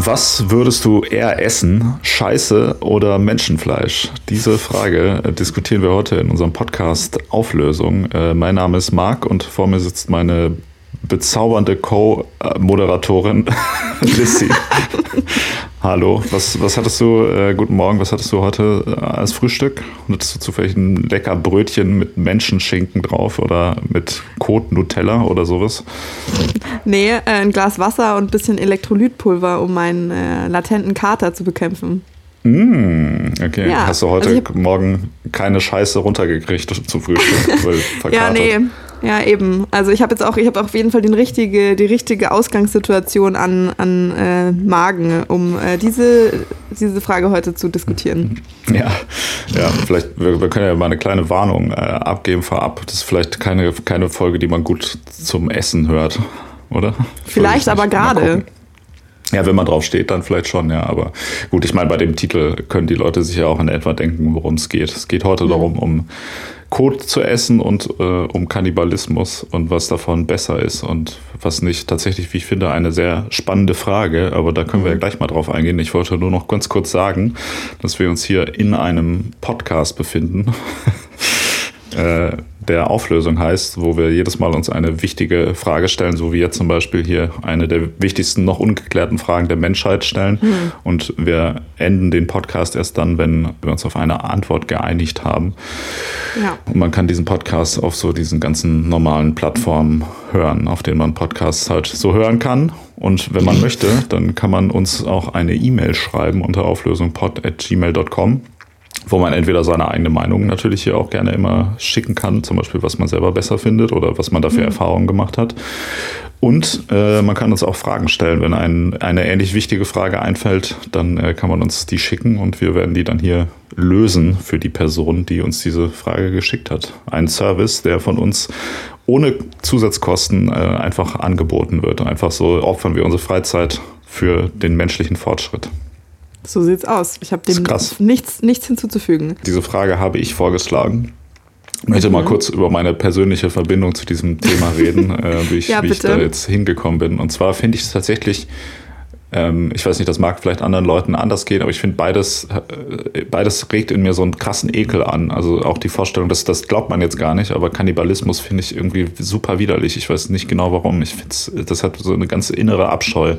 Was würdest du eher essen, Scheiße oder Menschenfleisch? Diese Frage diskutieren wir heute in unserem Podcast Auflösung. Äh, mein Name ist Marc und vor mir sitzt meine bezaubernde Co-Moderatorin Lissy. Hallo, was, was hattest du, äh, guten Morgen, was hattest du heute äh, als Frühstück? Hattest du zufällig ein lecker Brötchen mit Menschenschinken drauf oder mit Kot Nutella oder sowas? Nee, äh, ein Glas Wasser und ein bisschen Elektrolytpulver, um meinen äh, latenten Kater zu bekämpfen. Mm, okay, ja, hast du heute also Morgen keine Scheiße runtergekriegt zum Frühstück? ja, nee, ja, eben. Also ich habe jetzt auch, ich habe auf jeden Fall den richtige, die richtige Ausgangssituation an, an äh, Magen, um äh, diese, diese Frage heute zu diskutieren. Ja, ja, vielleicht, wir, wir können ja mal eine kleine Warnung äh, abgeben vorab. Das ist vielleicht keine, keine Folge, die man gut zum Essen hört, oder? Vielleicht aber gerade. Ja, wenn man drauf steht, dann vielleicht schon, ja. Aber gut, ich meine, bei dem Titel können die Leute sich ja auch in etwa denken, worum es geht. Es geht heute mhm. darum, um Kot zu essen und äh, um Kannibalismus und was davon besser ist und was nicht. Tatsächlich, wie ich finde, eine sehr spannende Frage, aber da können wir ja mhm. gleich mal drauf eingehen. Ich wollte nur noch ganz kurz sagen, dass wir uns hier in einem Podcast befinden. äh, der Auflösung heißt, wo wir jedes Mal uns eine wichtige Frage stellen, so wie jetzt zum Beispiel hier eine der wichtigsten noch ungeklärten Fragen der Menschheit stellen. Mhm. Und wir enden den Podcast erst dann, wenn wir uns auf eine Antwort geeinigt haben. Ja. Und man kann diesen Podcast auf so diesen ganzen normalen Plattformen hören, auf denen man Podcasts halt so hören kann. Und wenn man möchte, dann kann man uns auch eine E-Mail schreiben unter auflösungpod.gmail.com wo man entweder seine eigene Meinung natürlich hier auch gerne immer schicken kann, zum Beispiel was man selber besser findet oder was man dafür mhm. Erfahrungen gemacht hat. Und äh, man kann uns auch Fragen stellen. Wenn ein, eine ähnlich wichtige Frage einfällt, dann äh, kann man uns die schicken und wir werden die dann hier lösen für die Person, die uns diese Frage geschickt hat. Ein Service, der von uns ohne Zusatzkosten äh, einfach angeboten wird. Einfach so opfern wir unsere Freizeit für den menschlichen Fortschritt. So sieht's aus. Ich habe dem nichts, nichts hinzuzufügen. Diese Frage habe ich vorgeschlagen. Ich möchte mhm. mal kurz über meine persönliche Verbindung zu diesem Thema reden, äh, wie, ich, ja, wie ich da jetzt hingekommen bin. Und zwar finde ich es tatsächlich ähm, ich weiß nicht, das mag vielleicht anderen Leuten anders gehen, aber ich finde beides, äh, beides regt in mir so einen krassen Ekel an. Also auch die Vorstellung, dass das glaubt man jetzt gar nicht, aber Kannibalismus finde ich irgendwie super widerlich. Ich weiß nicht genau warum. Ich finde, das hat so eine ganz innere Abscheu.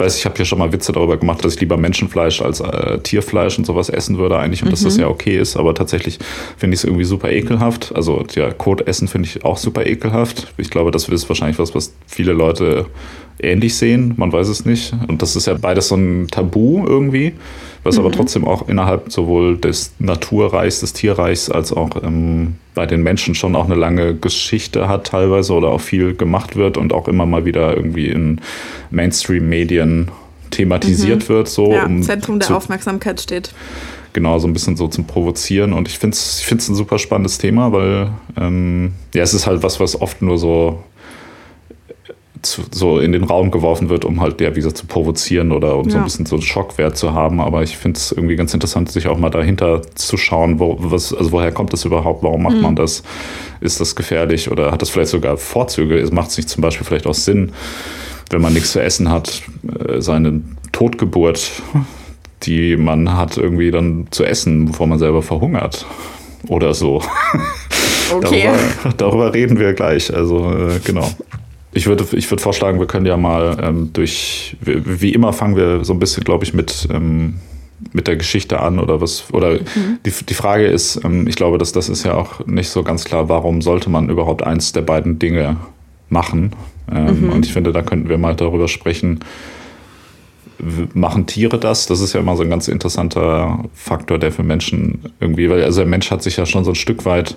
Ich weiß, ich habe hier schon mal Witze darüber gemacht, dass ich lieber Menschenfleisch als äh, Tierfleisch und sowas essen würde eigentlich und mhm. dass das mhm. ja okay ist, aber tatsächlich finde ich es irgendwie super ekelhaft. Also ja, Kot essen finde ich auch super ekelhaft. Ich glaube, das ist wahrscheinlich was, was viele Leute ähnlich sehen, man weiß es nicht. Und das ist ja beides so ein Tabu irgendwie, was mhm. aber trotzdem auch innerhalb sowohl des Naturreichs, des Tierreichs, als auch ähm, bei den Menschen schon auch eine lange Geschichte hat teilweise oder auch viel gemacht wird und auch immer mal wieder irgendwie in Mainstream-Medien thematisiert mhm. wird. So, ja, um Zentrum der Aufmerksamkeit steht. Genau, so ein bisschen so zum Provozieren. Und ich finde es ich ein super spannendes Thema, weil ähm, ja, es ist halt was, was oft nur so zu, so in den Raum geworfen wird, um halt, ja, wie gesagt, zu provozieren oder um ja. so ein bisschen so einen Schockwert zu haben. Aber ich finde es irgendwie ganz interessant, sich auch mal dahinter zu schauen, wo, was, also woher kommt das überhaupt, warum macht mhm. man das? Ist das gefährlich oder hat das vielleicht sogar Vorzüge? Macht es nicht zum Beispiel vielleicht auch Sinn, wenn man nichts zu essen hat, äh, seine Totgeburt, die man hat, irgendwie dann zu essen, bevor man selber verhungert? Oder so. Okay. darüber, darüber reden wir gleich. Also, äh, genau. Ich würde, ich würde vorschlagen, wir können ja mal ähm, durch, wie, wie, immer fangen wir so ein bisschen, glaube ich, mit, ähm, mit der Geschichte an oder was, oder mhm. die, die Frage ist, ähm, ich glaube, dass das ist ja auch nicht so ganz klar, warum sollte man überhaupt eins der beiden Dinge machen? Ähm, mhm. Und ich finde, da könnten wir mal darüber sprechen, machen Tiere das? Das ist ja immer so ein ganz interessanter Faktor, der für Menschen irgendwie, weil also der Mensch hat sich ja schon so ein Stück weit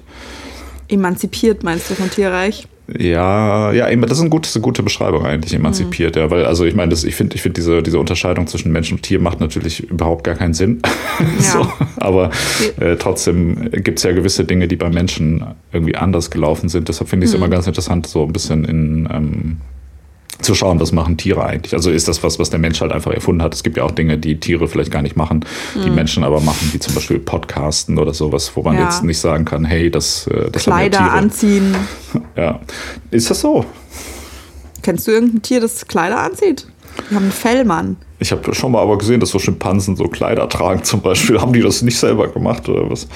emanzipiert, meinst du, vom Tierreich? Ja, ja, das ist eine gute, eine gute Beschreibung eigentlich, emanzipiert, mhm. ja, weil, also ich meine, ich finde, ich finde diese, diese Unterscheidung zwischen Mensch und Tier macht natürlich überhaupt gar keinen Sinn. Ja. so, aber äh, trotzdem gibt es ja gewisse Dinge, die bei Menschen irgendwie anders gelaufen sind. Deshalb finde ich es mhm. immer ganz interessant, so ein bisschen in ähm, zu schauen, was machen Tiere eigentlich. Also ist das was, was der Mensch halt einfach erfunden hat. Es gibt ja auch Dinge, die Tiere vielleicht gar nicht machen, die mhm. Menschen aber machen, wie zum Beispiel Podcasten oder sowas, wo man ja. jetzt nicht sagen kann, hey, das, äh, das Kleider haben ja Tiere. anziehen. Ja. Ist das so? Kennst du irgendein Tier, das Kleider anzieht? Die haben einen Fellmann. Ich habe schon mal aber gesehen, dass so Schimpansen so Kleider tragen zum Beispiel. Haben die das nicht selber gemacht oder was?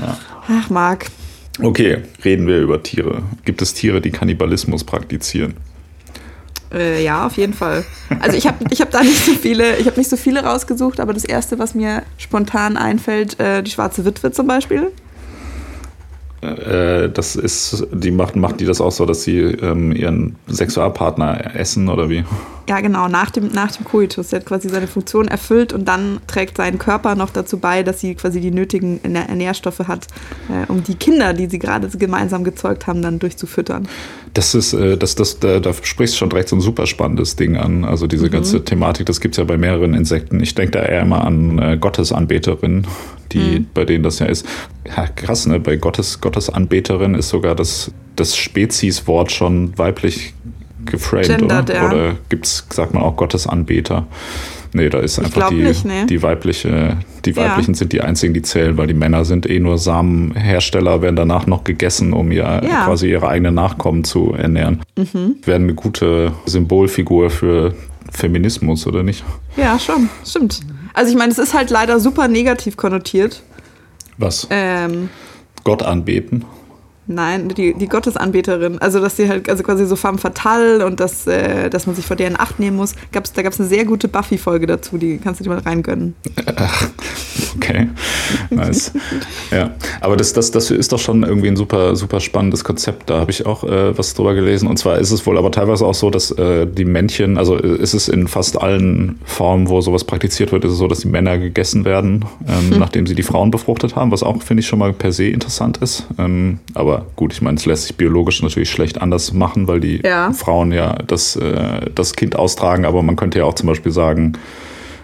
Ja. Ach, Marc. Okay, reden wir über Tiere. Gibt es Tiere, die Kannibalismus praktizieren? Äh, ja, auf jeden Fall. Also ich habe ich hab da nicht so viele, ich habe nicht so viele rausgesucht, aber das erste, was mir spontan einfällt, äh, die schwarze Witwe zum Beispiel. Äh, das ist, die macht, macht die das auch so, dass sie ähm, ihren Sexualpartner essen oder wie? Ja, genau, nach dem, nach dem Koitus. Der hat quasi seine Funktion erfüllt und dann trägt sein Körper noch dazu bei, dass sie quasi die nötigen Nährstoffe hat, äh, um die Kinder, die sie gerade gemeinsam gezeugt haben, dann durchzufüttern. Das ist, äh, das, das, da, da sprichst du schon direkt so ein super spannendes Ding an. Also diese mhm. ganze Thematik, das gibt es ja bei mehreren Insekten. Ich denke da eher immer an äh, Gottesanbeterinnen, die, mhm. bei denen das ja ist. Ja, krass, ne? Bei Gottes, Gottesanbeterin ist sogar das, das Spezieswort schon weiblich geframed, Gendert, oder? Ja. Oder gibt's, sagt man auch Gottesanbeter? Nee, da ist einfach die, nicht, nee. die weibliche, die weiblichen ja. sind die einzigen, die zählen, weil die Männer sind eh nur Samenhersteller, werden danach noch gegessen, um ihr ja. quasi ihre eigenen Nachkommen zu ernähren. Mhm. Werden eine gute Symbolfigur für Feminismus, oder nicht? Ja, schon, stimmt. Also ich meine, es ist halt leider super negativ konnotiert. Was? Ähm, Gott anbeten. Nein, die, die Gottesanbeterin. Also, dass sie halt, also quasi so femme fatale und dass, äh, dass man sich vor deren Acht nehmen muss. Gab's, da gab es eine sehr gute Buffy-Folge dazu, die kannst du dir mal reingönnen. okay, nice. ja, aber das, das, das ist doch schon irgendwie ein super, super spannendes Konzept. Da habe ich auch äh, was drüber gelesen. Und zwar ist es wohl aber teilweise auch so, dass äh, die Männchen, also äh, ist es in fast allen Formen, wo sowas praktiziert wird, ist es so, dass die Männer gegessen werden, ähm, hm. nachdem sie die Frauen befruchtet haben, was auch, finde ich, schon mal per se interessant ist. Ähm, aber gut, ich meine, es lässt sich biologisch natürlich schlecht anders machen, weil die ja. Frauen ja das, äh, das Kind austragen, aber man könnte ja auch zum Beispiel sagen,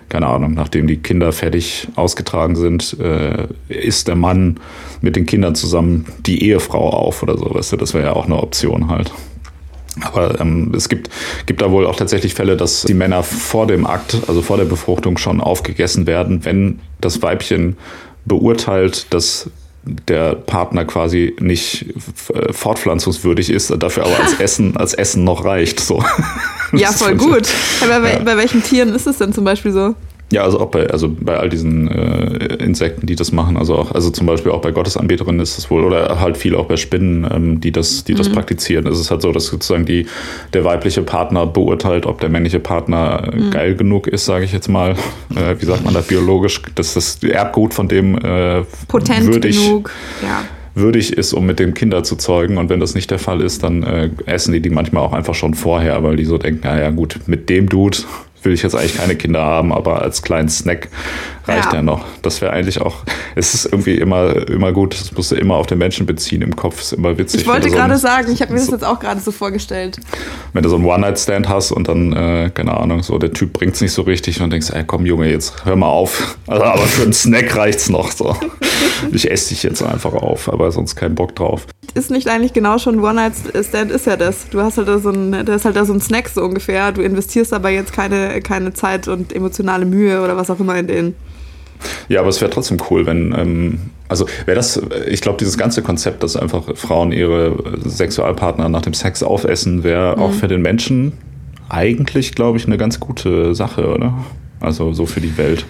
keine Ahnung, nachdem die Kinder fertig ausgetragen sind, äh, isst der Mann mit den Kindern zusammen die Ehefrau auf oder so, weißt du, das wäre ja auch eine Option halt. Aber ähm, es gibt, gibt da wohl auch tatsächlich Fälle, dass die Männer vor dem Akt, also vor der Befruchtung schon aufgegessen werden, wenn das Weibchen beurteilt, dass der Partner quasi nicht äh, fortpflanzungswürdig ist, dafür aber als Essen, als Essen noch reicht. So. Ja, voll gut. Aber ja. bei welchen Tieren ist es denn zum Beispiel so? Ja, also auch bei, also bei all diesen äh, Insekten, die das machen, also auch, also zum Beispiel auch bei Gottesanbeterinnen ist es wohl, oder halt viel auch bei Spinnen, ähm, die das, die das mhm. praktizieren. Es ist halt so, dass sozusagen die, der weibliche Partner beurteilt, ob der männliche Partner mhm. geil genug ist, sage ich jetzt mal. Äh, wie sagt man da biologisch, dass das Erbgut von dem äh, potent würdig, genug, ja würdig ist, um mit dem Kinder zu zeugen. Und wenn das nicht der Fall ist, dann äh, essen die die manchmal auch einfach schon vorher, weil die so denken, naja gut, mit dem Dude will ich jetzt eigentlich keine Kinder haben, aber als kleinen Snack reicht ja, ja noch. Das wäre eigentlich auch, es ist irgendwie immer, immer gut, das musst du immer auf den Menschen beziehen im Kopf, ist immer witzig. Ich wollte so gerade sagen, ich habe mir das jetzt auch gerade so vorgestellt. Wenn du so einen One-Night-Stand hast und dann, äh, keine Ahnung, so der Typ bringt es nicht so richtig und denkst, ey komm Junge, jetzt hör mal auf. Also, aber für einen Snack reicht's noch so. ich esse dich jetzt einfach auf, aber sonst keinen Bock drauf. Ist nicht eigentlich genau schon One-Night-Stand ist ja das. Du hast halt da so ein, das ist halt da so ein Snack so ungefähr. Du investierst aber jetzt keine, keine Zeit und emotionale Mühe oder was auch immer in den. Ja, aber es wäre trotzdem cool, wenn, ähm, also wäre das, ich glaube, dieses ganze Konzept, dass einfach Frauen ihre Sexualpartner nach dem Sex aufessen, wäre mhm. auch für den Menschen eigentlich, glaube ich, eine ganz gute Sache, oder? Also so für die Welt.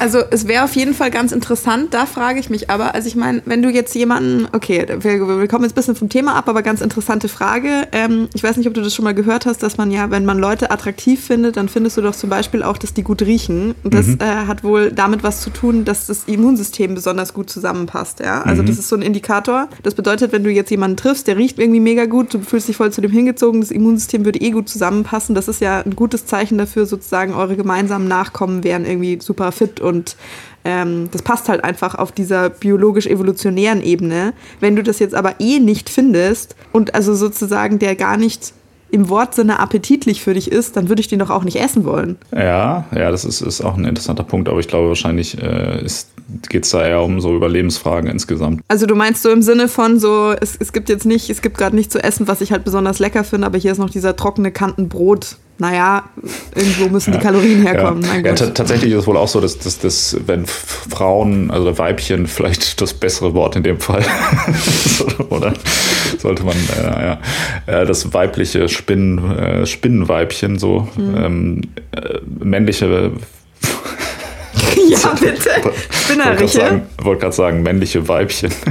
Also es wäre auf jeden Fall ganz interessant, da frage ich mich aber, also ich meine, wenn du jetzt jemanden, okay, wir, wir, kommen jetzt ein bisschen vom Thema ab, aber ganz interessante Frage. Ähm, ich weiß nicht, ob du das schon mal gehört hast, dass man ja, wenn man Leute attraktiv findet, dann findest du doch zum Beispiel auch, dass die gut riechen. Und das mhm. äh, hat wohl damit was zu tun, dass das Immunsystem besonders gut zusammenpasst. Ja? Also mhm. das ist so ein Indikator. Das bedeutet, wenn du jetzt jemanden triffst, der riecht irgendwie mega gut, du fühlst dich voll zu dem hingezogen, das Immunsystem würde eh gut zusammenpassen. Das ist ja ein gutes Zeichen dafür, sozusagen eure gemeinsamen Nachkommen wären irgendwie super fit und und ähm, das passt halt einfach auf dieser biologisch-evolutionären Ebene. Wenn du das jetzt aber eh nicht findest und also sozusagen der gar nicht im Wortsinne appetitlich für dich ist, dann würde ich den doch auch nicht essen wollen. Ja, ja, das ist, ist auch ein interessanter Punkt, aber ich glaube wahrscheinlich äh, geht es da eher um so Überlebensfragen insgesamt. Also du meinst so im Sinne von so, es, es gibt jetzt nicht, es gibt gerade nicht zu essen, was ich halt besonders lecker finde, aber hier ist noch dieser trockene Kantenbrot naja, irgendwo müssen die Kalorien herkommen. Ja, ja tatsächlich ist es wohl auch so, dass, dass, dass wenn Frauen, also Weibchen, vielleicht das bessere Wort in dem Fall, oder sollte man, äh, ja, äh, das weibliche Spinnen, äh, Spinnenweibchen, so mhm. ähm, äh, männliche ja, bitte. Spinneriche. Ich wollte gerade sagen, männliche Weibchen.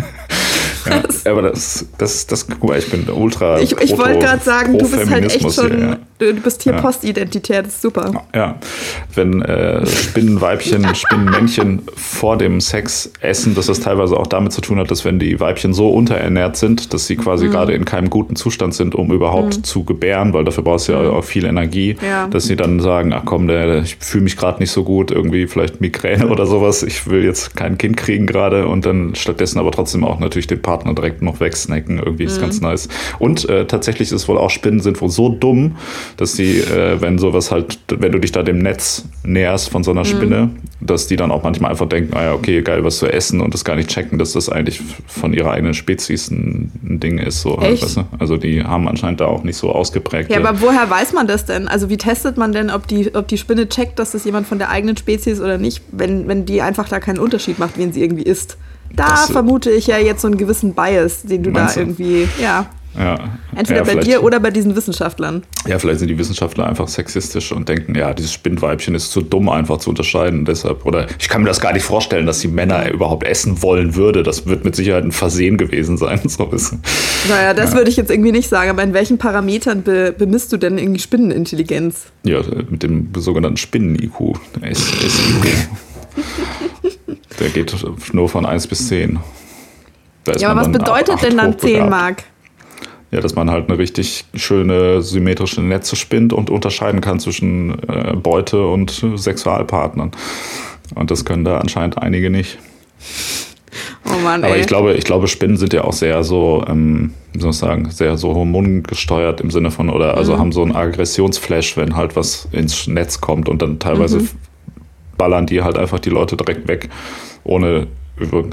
Ja, aber das, das, das, guck mal, ich bin ultra. Ich, ich wollte gerade sagen, du bist halt echt schon. Hier, ja. Du bist hier ja. Postidentität, das ist super. Ja, wenn äh, Spinnenweibchen, Spinnenmännchen vor dem Sex essen, dass das teilweise auch damit zu tun hat, dass wenn die Weibchen so unterernährt sind, dass sie quasi mhm. gerade in keinem guten Zustand sind, um überhaupt mhm. zu gebären, weil dafür brauchst du ja mhm. auch viel Energie, ja. dass sie dann sagen, ach komm, der, ich fühle mich gerade nicht so gut, irgendwie vielleicht Migräne oder sowas, ich will jetzt kein Kind kriegen gerade und dann stattdessen aber trotzdem auch natürlich den Partner direkt noch wegsnacken, irgendwie ist ganz mhm. nice. Und äh, tatsächlich ist es wohl auch Spinnen sind wohl so dumm, dass die, äh, wenn sowas halt, wenn du dich da dem Netz näherst von so einer mhm. Spinne, mhm. dass die dann auch manchmal einfach denken, ah ja, okay, geil, was zu essen und das gar nicht checken, dass das eigentlich von ihrer eigenen Spezies ein, ein Ding ist. So, halt, weißt du? Also die haben anscheinend da auch nicht so ausgeprägt. Ja, aber woher weiß man das denn? Also wie testet man denn, ob die, ob die Spinne checkt, dass das jemand von der eigenen Spezies oder nicht, wenn, wenn die einfach da keinen Unterschied macht, wen sie irgendwie isst? Da das, vermute ich ja jetzt so einen gewissen Bias, den du da irgendwie, ja. Ja. Entweder ja, bei dir oder bei diesen Wissenschaftlern. Ja, vielleicht sind die Wissenschaftler einfach sexistisch und denken, ja, dieses Spinnweibchen ist zu dumm einfach zu unterscheiden. Deshalb, oder ich kann mir das gar nicht vorstellen, dass die Männer überhaupt essen wollen würde. Das wird mit Sicherheit ein Versehen gewesen sein. So bisschen. Naja, das ja. würde ich jetzt irgendwie nicht sagen. Aber in welchen Parametern be bemisst du denn irgendwie Spinnenintelligenz? Ja, mit dem sogenannten Spinnen-IQ. Der geht nur von 1 bis 10. Ja, aber was bedeutet denn dann 10 Mark? Ja, dass man halt eine richtig schöne symmetrische Netze spinnt und unterscheiden kann zwischen äh, Beute und Sexualpartnern. Und das können da anscheinend einige nicht. Oh Mann, ey. Aber ich glaube, ich glaube, Spinnen sind ja auch sehr so, ähm, wie soll ich sagen, sehr so hormongesteuert im Sinne von, oder also mhm. haben so einen Aggressionsflash, wenn halt was ins Netz kommt und dann teilweise mhm. ballern die halt einfach die Leute direkt weg, ohne,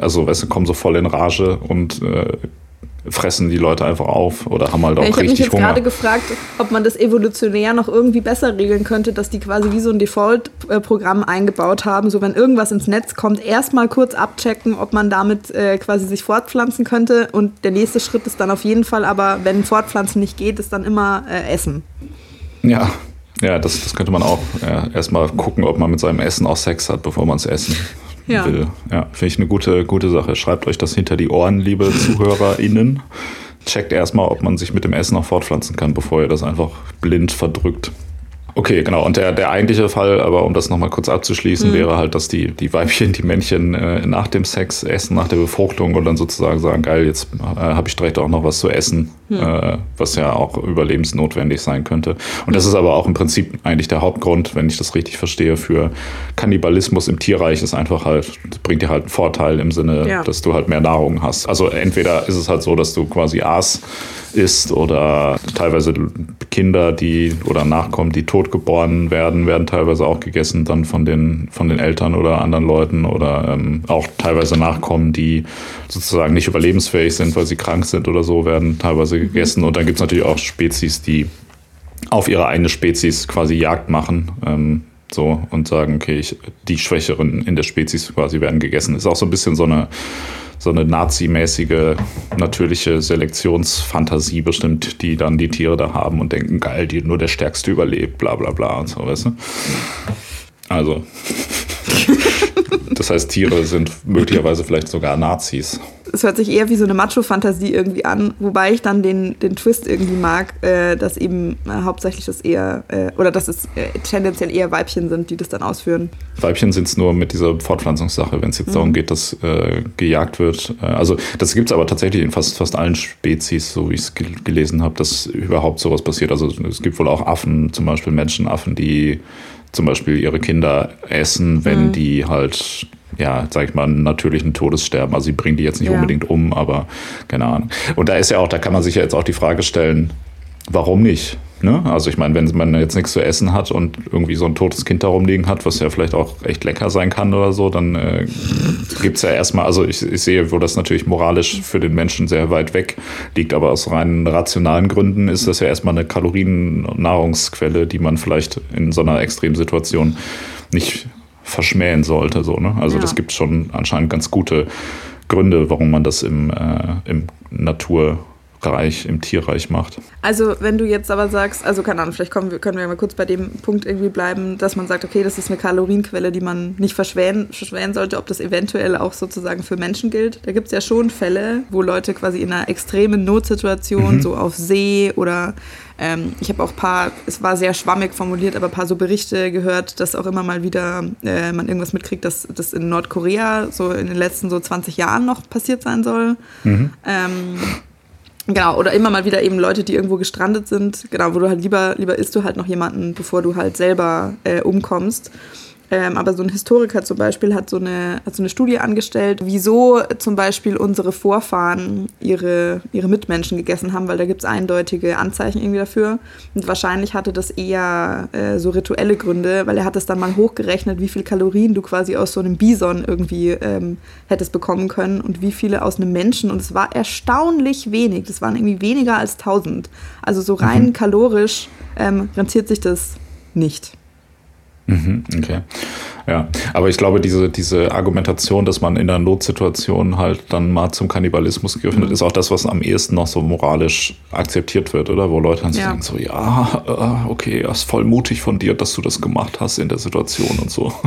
also weißt du, kommen so voll in Rage und äh, fressen die Leute einfach auf oder haben halt auch ja, ich richtig Hunger. Ich habe mich jetzt gerade gefragt, ob man das evolutionär noch irgendwie besser regeln könnte, dass die quasi wie so ein Default-Programm eingebaut haben, so wenn irgendwas ins Netz kommt, erstmal kurz abchecken, ob man damit äh, quasi sich fortpflanzen könnte und der nächste Schritt ist dann auf jeden Fall aber, wenn Fortpflanzen nicht geht, ist dann immer äh, Essen. Ja, ja, das, das könnte man auch ja, erstmal gucken, ob man mit seinem Essen auch Sex hat, bevor man es essen ja. will. Ja, finde ich eine gute, gute Sache. Schreibt euch das hinter die Ohren, liebe ZuhörerInnen. Checkt erstmal, ob man sich mit dem Essen noch fortpflanzen kann, bevor ihr das einfach blind verdrückt. Okay, genau. Und der, der eigentliche Fall, aber um das nochmal kurz abzuschließen, mhm. wäre halt, dass die, die Weibchen die Männchen äh, nach dem Sex essen, nach der Befruchtung und dann sozusagen sagen, geil, jetzt äh, habe ich direkt auch noch was zu essen, mhm. äh, was ja auch überlebensnotwendig sein könnte. Und das ist aber auch im Prinzip eigentlich der Hauptgrund, wenn ich das richtig verstehe, für Kannibalismus im Tierreich ist einfach halt, bringt dir halt einen Vorteil im Sinne, ja. dass du halt mehr Nahrung hast. Also entweder ist es halt so, dass du quasi Aas isst oder teilweise Kinder, die oder Nachkommen, die tot geboren werden, werden teilweise auch gegessen dann von den, von den Eltern oder anderen Leuten oder ähm, auch teilweise Nachkommen, die sozusagen nicht überlebensfähig sind, weil sie krank sind oder so, werden teilweise gegessen. Und dann gibt es natürlich auch Spezies, die auf ihre eigene Spezies quasi Jagd machen. Ähm, so und sagen, okay, ich, die Schwächeren in der Spezies quasi werden gegessen. Ist auch so ein bisschen so eine so eine nazimäßige natürliche Selektionsfantasie bestimmt, die dann die Tiere da haben und denken, geil, die, nur der Stärkste überlebt, bla bla bla und so, weißt du? Also. Das heißt, Tiere sind möglicherweise vielleicht sogar Nazis. Es hört sich eher wie so eine Macho-Fantasie irgendwie an, wobei ich dann den, den Twist irgendwie mag, äh, dass eben äh, hauptsächlich das eher, äh, oder dass es äh, tendenziell eher Weibchen sind, die das dann ausführen. Weibchen sind es nur mit dieser Fortpflanzungssache, wenn es jetzt mhm. darum geht, dass äh, gejagt wird. Äh, also das gibt es aber tatsächlich in fast, fast allen Spezies, so wie ich es gelesen habe, dass überhaupt sowas passiert. Also es gibt wohl auch Affen, zum Beispiel Menschenaffen, die zum Beispiel ihre Kinder essen, wenn mhm. die halt ja, sag ich mal, einen natürlichen Todessterben. Also sie bringen die jetzt nicht ja. unbedingt um, aber keine Ahnung. Und da ist ja auch, da kann man sich ja jetzt auch die Frage stellen, warum nicht? Ne? Also ich meine, wenn man jetzt nichts zu essen hat und irgendwie so ein totes Kind da rumliegen hat, was ja vielleicht auch echt lecker sein kann oder so, dann äh, gibt es ja erstmal, also ich, ich, sehe, wo das natürlich moralisch für den Menschen sehr weit weg liegt, aber aus rein rationalen Gründen ist das ja erstmal eine Kalorien-Nahrungsquelle, die man vielleicht in so einer Extremsituation nicht verschmähen sollte. So, ne? Also ja. das gibt schon anscheinend ganz gute Gründe, warum man das im, äh, im Natur Reich, im Tierreich macht. Also wenn du jetzt aber sagst, also keine Ahnung, vielleicht wir, können wir mal kurz bei dem Punkt irgendwie bleiben, dass man sagt, okay, das ist eine Kalorienquelle, die man nicht verschwähen, verschwähen sollte, ob das eventuell auch sozusagen für Menschen gilt. Da gibt es ja schon Fälle, wo Leute quasi in einer extremen Notsituation, mhm. so auf See oder ähm, ich habe auch ein paar, es war sehr schwammig formuliert, aber ein paar so Berichte gehört, dass auch immer mal wieder äh, man irgendwas mitkriegt, dass das in Nordkorea so in den letzten so 20 Jahren noch passiert sein soll. Mhm. Ähm, Genau, oder immer mal wieder eben Leute, die irgendwo gestrandet sind, genau, wo du halt lieber, lieber isst du halt noch jemanden, bevor du halt selber äh, umkommst. Ähm, aber so ein Historiker zum Beispiel hat so, eine, hat so eine Studie angestellt, wieso zum Beispiel unsere Vorfahren ihre, ihre Mitmenschen gegessen haben, weil da gibt es eindeutige Anzeichen irgendwie dafür. Und wahrscheinlich hatte das eher äh, so rituelle Gründe, weil er hat es dann mal hochgerechnet, wie viel Kalorien du quasi aus so einem Bison irgendwie ähm, hättest bekommen können und wie viele aus einem Menschen. Und es war erstaunlich wenig. Das waren irgendwie weniger als 1000. Also so rein mhm. kalorisch ähm, rentiert sich das nicht. Mhm, okay. Ja, aber ich glaube, diese, diese Argumentation, dass man in einer Notsituation halt dann mal zum Kannibalismus gegriffen hat, mhm. ist auch das, was am ehesten noch so moralisch akzeptiert wird, oder? Wo Leute dann ja. sagen so, ja, äh, okay, das ist voll mutig von dir, dass du das gemacht hast in der Situation und so.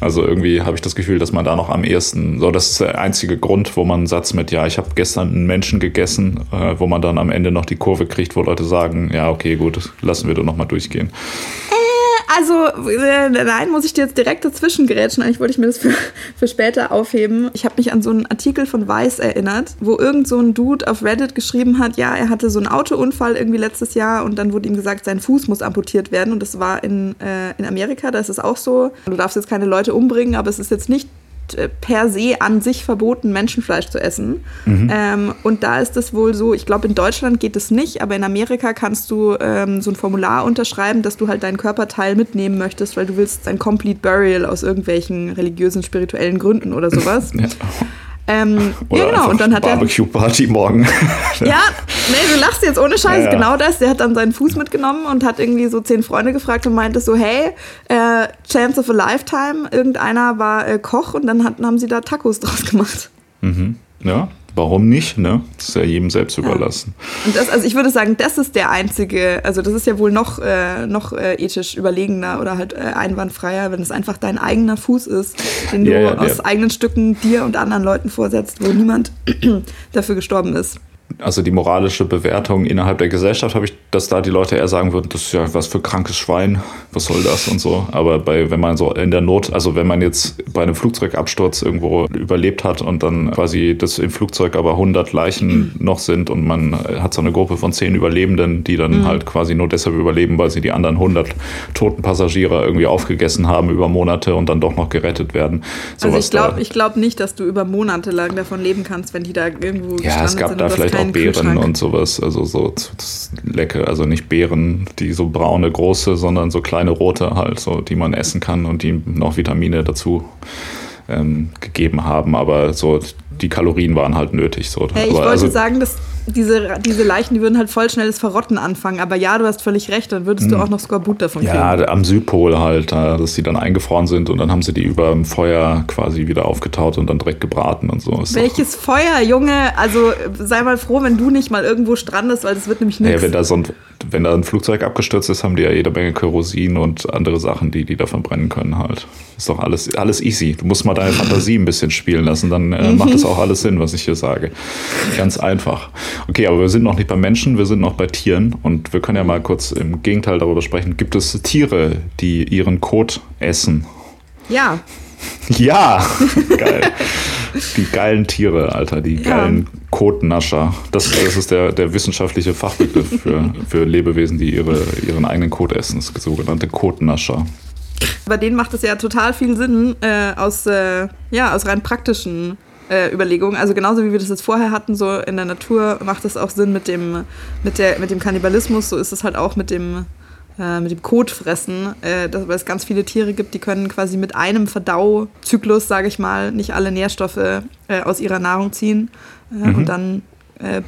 Also irgendwie habe ich das Gefühl, dass man da noch am ehesten, so das ist der einzige Grund, wo man einen Satz mit, ja, ich habe gestern einen Menschen gegessen, äh, wo man dann am Ende noch die Kurve kriegt, wo Leute sagen, ja, okay, gut, lassen wir doch nochmal durchgehen. Also, äh, nein, muss ich dir jetzt direkt dazwischen gerätschen. Eigentlich wollte ich mir das für, für später aufheben. Ich habe mich an so einen Artikel von Weiß erinnert, wo irgend so ein Dude auf Reddit geschrieben hat, ja, er hatte so einen Autounfall irgendwie letztes Jahr und dann wurde ihm gesagt, sein Fuß muss amputiert werden. Und das war in, äh, in Amerika, da ist es auch so. Du darfst jetzt keine Leute umbringen, aber es ist jetzt nicht per se an sich verboten, Menschenfleisch zu essen. Mhm. Ähm, und da ist es wohl so, ich glaube, in Deutschland geht es nicht, aber in Amerika kannst du ähm, so ein Formular unterschreiben, dass du halt deinen Körperteil mitnehmen möchtest, weil du willst ein Complete Burial aus irgendwelchen religiösen, spirituellen Gründen oder sowas. ja. Ähm, Oder ja, genau. Und dann hat Barbecue Party morgen. ja, nee, du lachst jetzt ohne Scheiß. Ja, ja. Genau das. Der hat dann seinen Fuß mitgenommen und hat irgendwie so zehn Freunde gefragt und meinte so, hey, äh, Chance of a Lifetime. Irgendeiner war äh, Koch und dann hat, haben sie da Tacos draus gemacht. Mhm. Ja, warum nicht? Ne? Das ist ja jedem selbst ja. überlassen. Und das, also ich würde sagen, das ist der einzige, also das ist ja wohl noch, äh, noch äh, ethisch überlegener oder halt äh, einwandfreier, wenn es einfach dein eigener Fuß ist, den du ja, aus eigenen Stücken dir und anderen Leuten vorsetzt, wo niemand dafür gestorben ist also die moralische Bewertung innerhalb der Gesellschaft habe ich, dass da die Leute eher sagen würden, das ist ja was für krankes Schwein, was soll das und so. Aber bei, wenn man so in der Not, also wenn man jetzt bei einem Flugzeugabsturz irgendwo überlebt hat und dann quasi das im Flugzeug aber 100 Leichen mhm. noch sind und man hat so eine Gruppe von 10 Überlebenden, die dann mhm. halt quasi nur deshalb überleben, weil sie die anderen 100 toten Passagiere irgendwie aufgegessen haben über Monate und dann doch noch gerettet werden. So also ich glaube glaub nicht, dass du über Monate lang davon leben kannst, wenn die da irgendwo ja, es gab da vielleicht auch Beeren und sowas. Also so lecker, also nicht Beeren, die so braune, große, sondern so kleine rote halt, so die man essen kann und die noch Vitamine dazu ähm, gegeben haben. Aber so die Kalorien waren halt nötig. So. Hey, ich aber wollte also, sagen, dass diese, diese Leichen, die würden halt voll schnell das Verrotten anfangen. Aber ja, du hast völlig recht, dann würdest du hm. auch noch Skorbut davon kriegen. Ja, am Südpol halt, dass sie dann eingefroren sind und dann haben sie die über dem Feuer quasi wieder aufgetaut und dann direkt gebraten und so. Ist Welches Feuer, Junge? Also sei mal froh, wenn du nicht mal irgendwo strandest, weil das wird nämlich nichts. Ja, wenn da so ein, wenn da ein Flugzeug abgestürzt ist, haben die ja jede Menge Kerosin und andere Sachen, die die da verbrennen können halt. Ist doch alles, alles easy. Du musst mal deine Fantasie ein bisschen spielen lassen, dann äh, macht das auch alles Sinn, was ich hier sage. Ganz einfach. Okay, aber wir sind noch nicht bei Menschen, wir sind noch bei Tieren und wir können ja mal kurz im Gegenteil darüber sprechen. Gibt es Tiere, die ihren Kot essen? Ja. Ja, geil. die geilen Tiere, Alter, die ja. geilen Kotnascher. Das, das ist der, der wissenschaftliche Fachbegriff für, für Lebewesen, die ihre, ihren eigenen Kot essen. Das sogenannte Kotnascher. Bei denen macht es ja total viel Sinn, äh, aus, äh, ja, aus rein praktischen äh, Überlegung. Also genauso wie wir das jetzt vorher hatten, so in der Natur macht es auch Sinn mit dem, mit, der, mit dem Kannibalismus, so ist es halt auch mit dem, äh, mit dem Kotfressen, äh, weil es ganz viele Tiere gibt, die können quasi mit einem Verdauzyklus, sage ich mal, nicht alle Nährstoffe äh, aus ihrer Nahrung ziehen. Äh, mhm. Und dann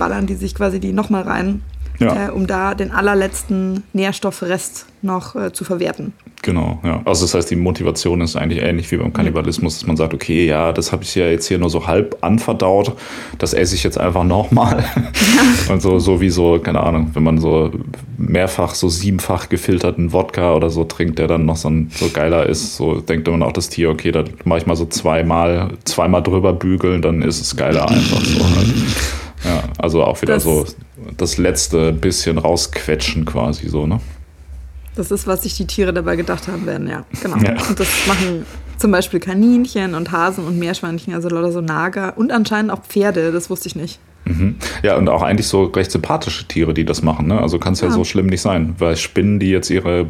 ballern die sich quasi die nochmal rein, ja. äh, um da den allerletzten Nährstoffrest noch äh, zu verwerten. Genau, ja. Also das heißt, die Motivation ist eigentlich ähnlich wie beim Kannibalismus, dass man sagt, okay, ja, das habe ich ja jetzt hier nur so halb anverdaut, das esse ich jetzt einfach nochmal. Und so, so wie so, keine Ahnung, wenn man so mehrfach, so siebenfach gefilterten Wodka oder so trinkt, der dann noch so, ein, so geiler ist, so denkt man auch das Tier, okay, da mache ich mal so zweimal, zweimal drüber bügeln, dann ist es geiler einfach so. Halt. Ja, also auch wieder das, so das letzte bisschen rausquetschen quasi so, ne? Das ist, was sich die Tiere dabei gedacht haben werden, ja. Genau. Ja. Und das machen zum Beispiel Kaninchen und Hasen und Meerschweinchen, also lauter so Nager und anscheinend auch Pferde, das wusste ich nicht. Mhm. Ja, und auch eigentlich so recht sympathische Tiere, die das machen. Ne? Also kann es ja. ja. so schlimm nicht sein. Weil Spinnen, die jetzt ihre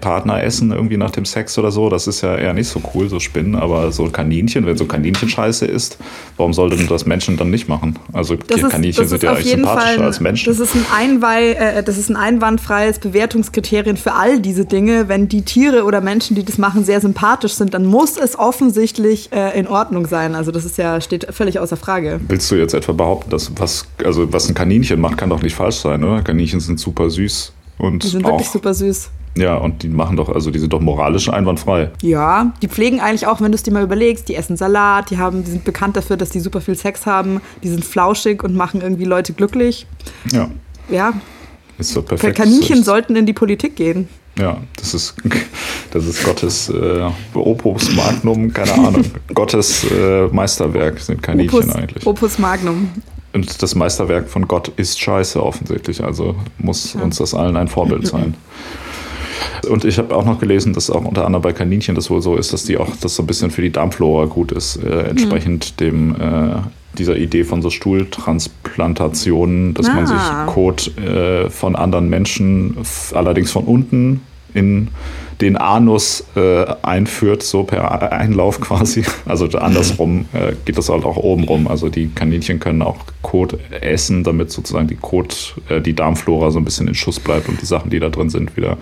Partner essen, irgendwie nach dem Sex oder so, das ist ja eher nicht so cool, so Spinnen. Aber so Kaninchen, wenn so Kaninchen-Scheiße ist, warum sollten das Menschen dann nicht machen? Also das Kaninchen ist, sind ja eigentlich sympathischer als Menschen. Das ist, ein Einweih, äh, das ist ein einwandfreies Bewertungskriterium für all diese Dinge. Wenn die Tiere oder Menschen, die das machen, sehr sympathisch sind, dann muss es offensichtlich äh, in Ordnung sein. Also das ist ja, steht völlig außer Frage. Willst du jetzt etwa behaupten, dass was, also was ein Kaninchen macht, kann doch nicht falsch sein, oder? Kaninchen sind super süß. Und die sind auch, wirklich super süß. Ja, und die machen doch, also die sind doch moralisch einwandfrei. Ja, die pflegen eigentlich auch, wenn du es dir mal überlegst, die essen Salat, die haben, die sind bekannt dafür, dass die super viel Sex haben, die sind flauschig und machen irgendwie Leute glücklich. Ja. Ja. Ist doch perfekt. Kaninchen sollten in die Politik gehen. Ja, das ist, das ist Gottes äh, Opus Magnum, keine Ahnung. Gottes äh, Meisterwerk sind Kaninchen Opus, eigentlich. Opus Magnum. Und das Meisterwerk von Gott ist scheiße offensichtlich, also muss ja. uns das allen ein Vorbild sein. Und ich habe auch noch gelesen, dass auch unter anderem bei Kaninchen das wohl so ist, dass die auch das so ein bisschen für die Darmflora gut ist, äh, entsprechend mhm. dem äh, dieser Idee von so Stuhltransplantationen, dass ah. man sich ah. Kot äh, von anderen Menschen, allerdings von unten in den Anus äh, einführt, so per Einlauf quasi. Also andersrum äh, geht das halt auch oben rum. Also die Kaninchen können auch Kot essen, damit sozusagen die Kot, äh, die Darmflora so ein bisschen in Schuss bleibt und die Sachen, die da drin sind, wieder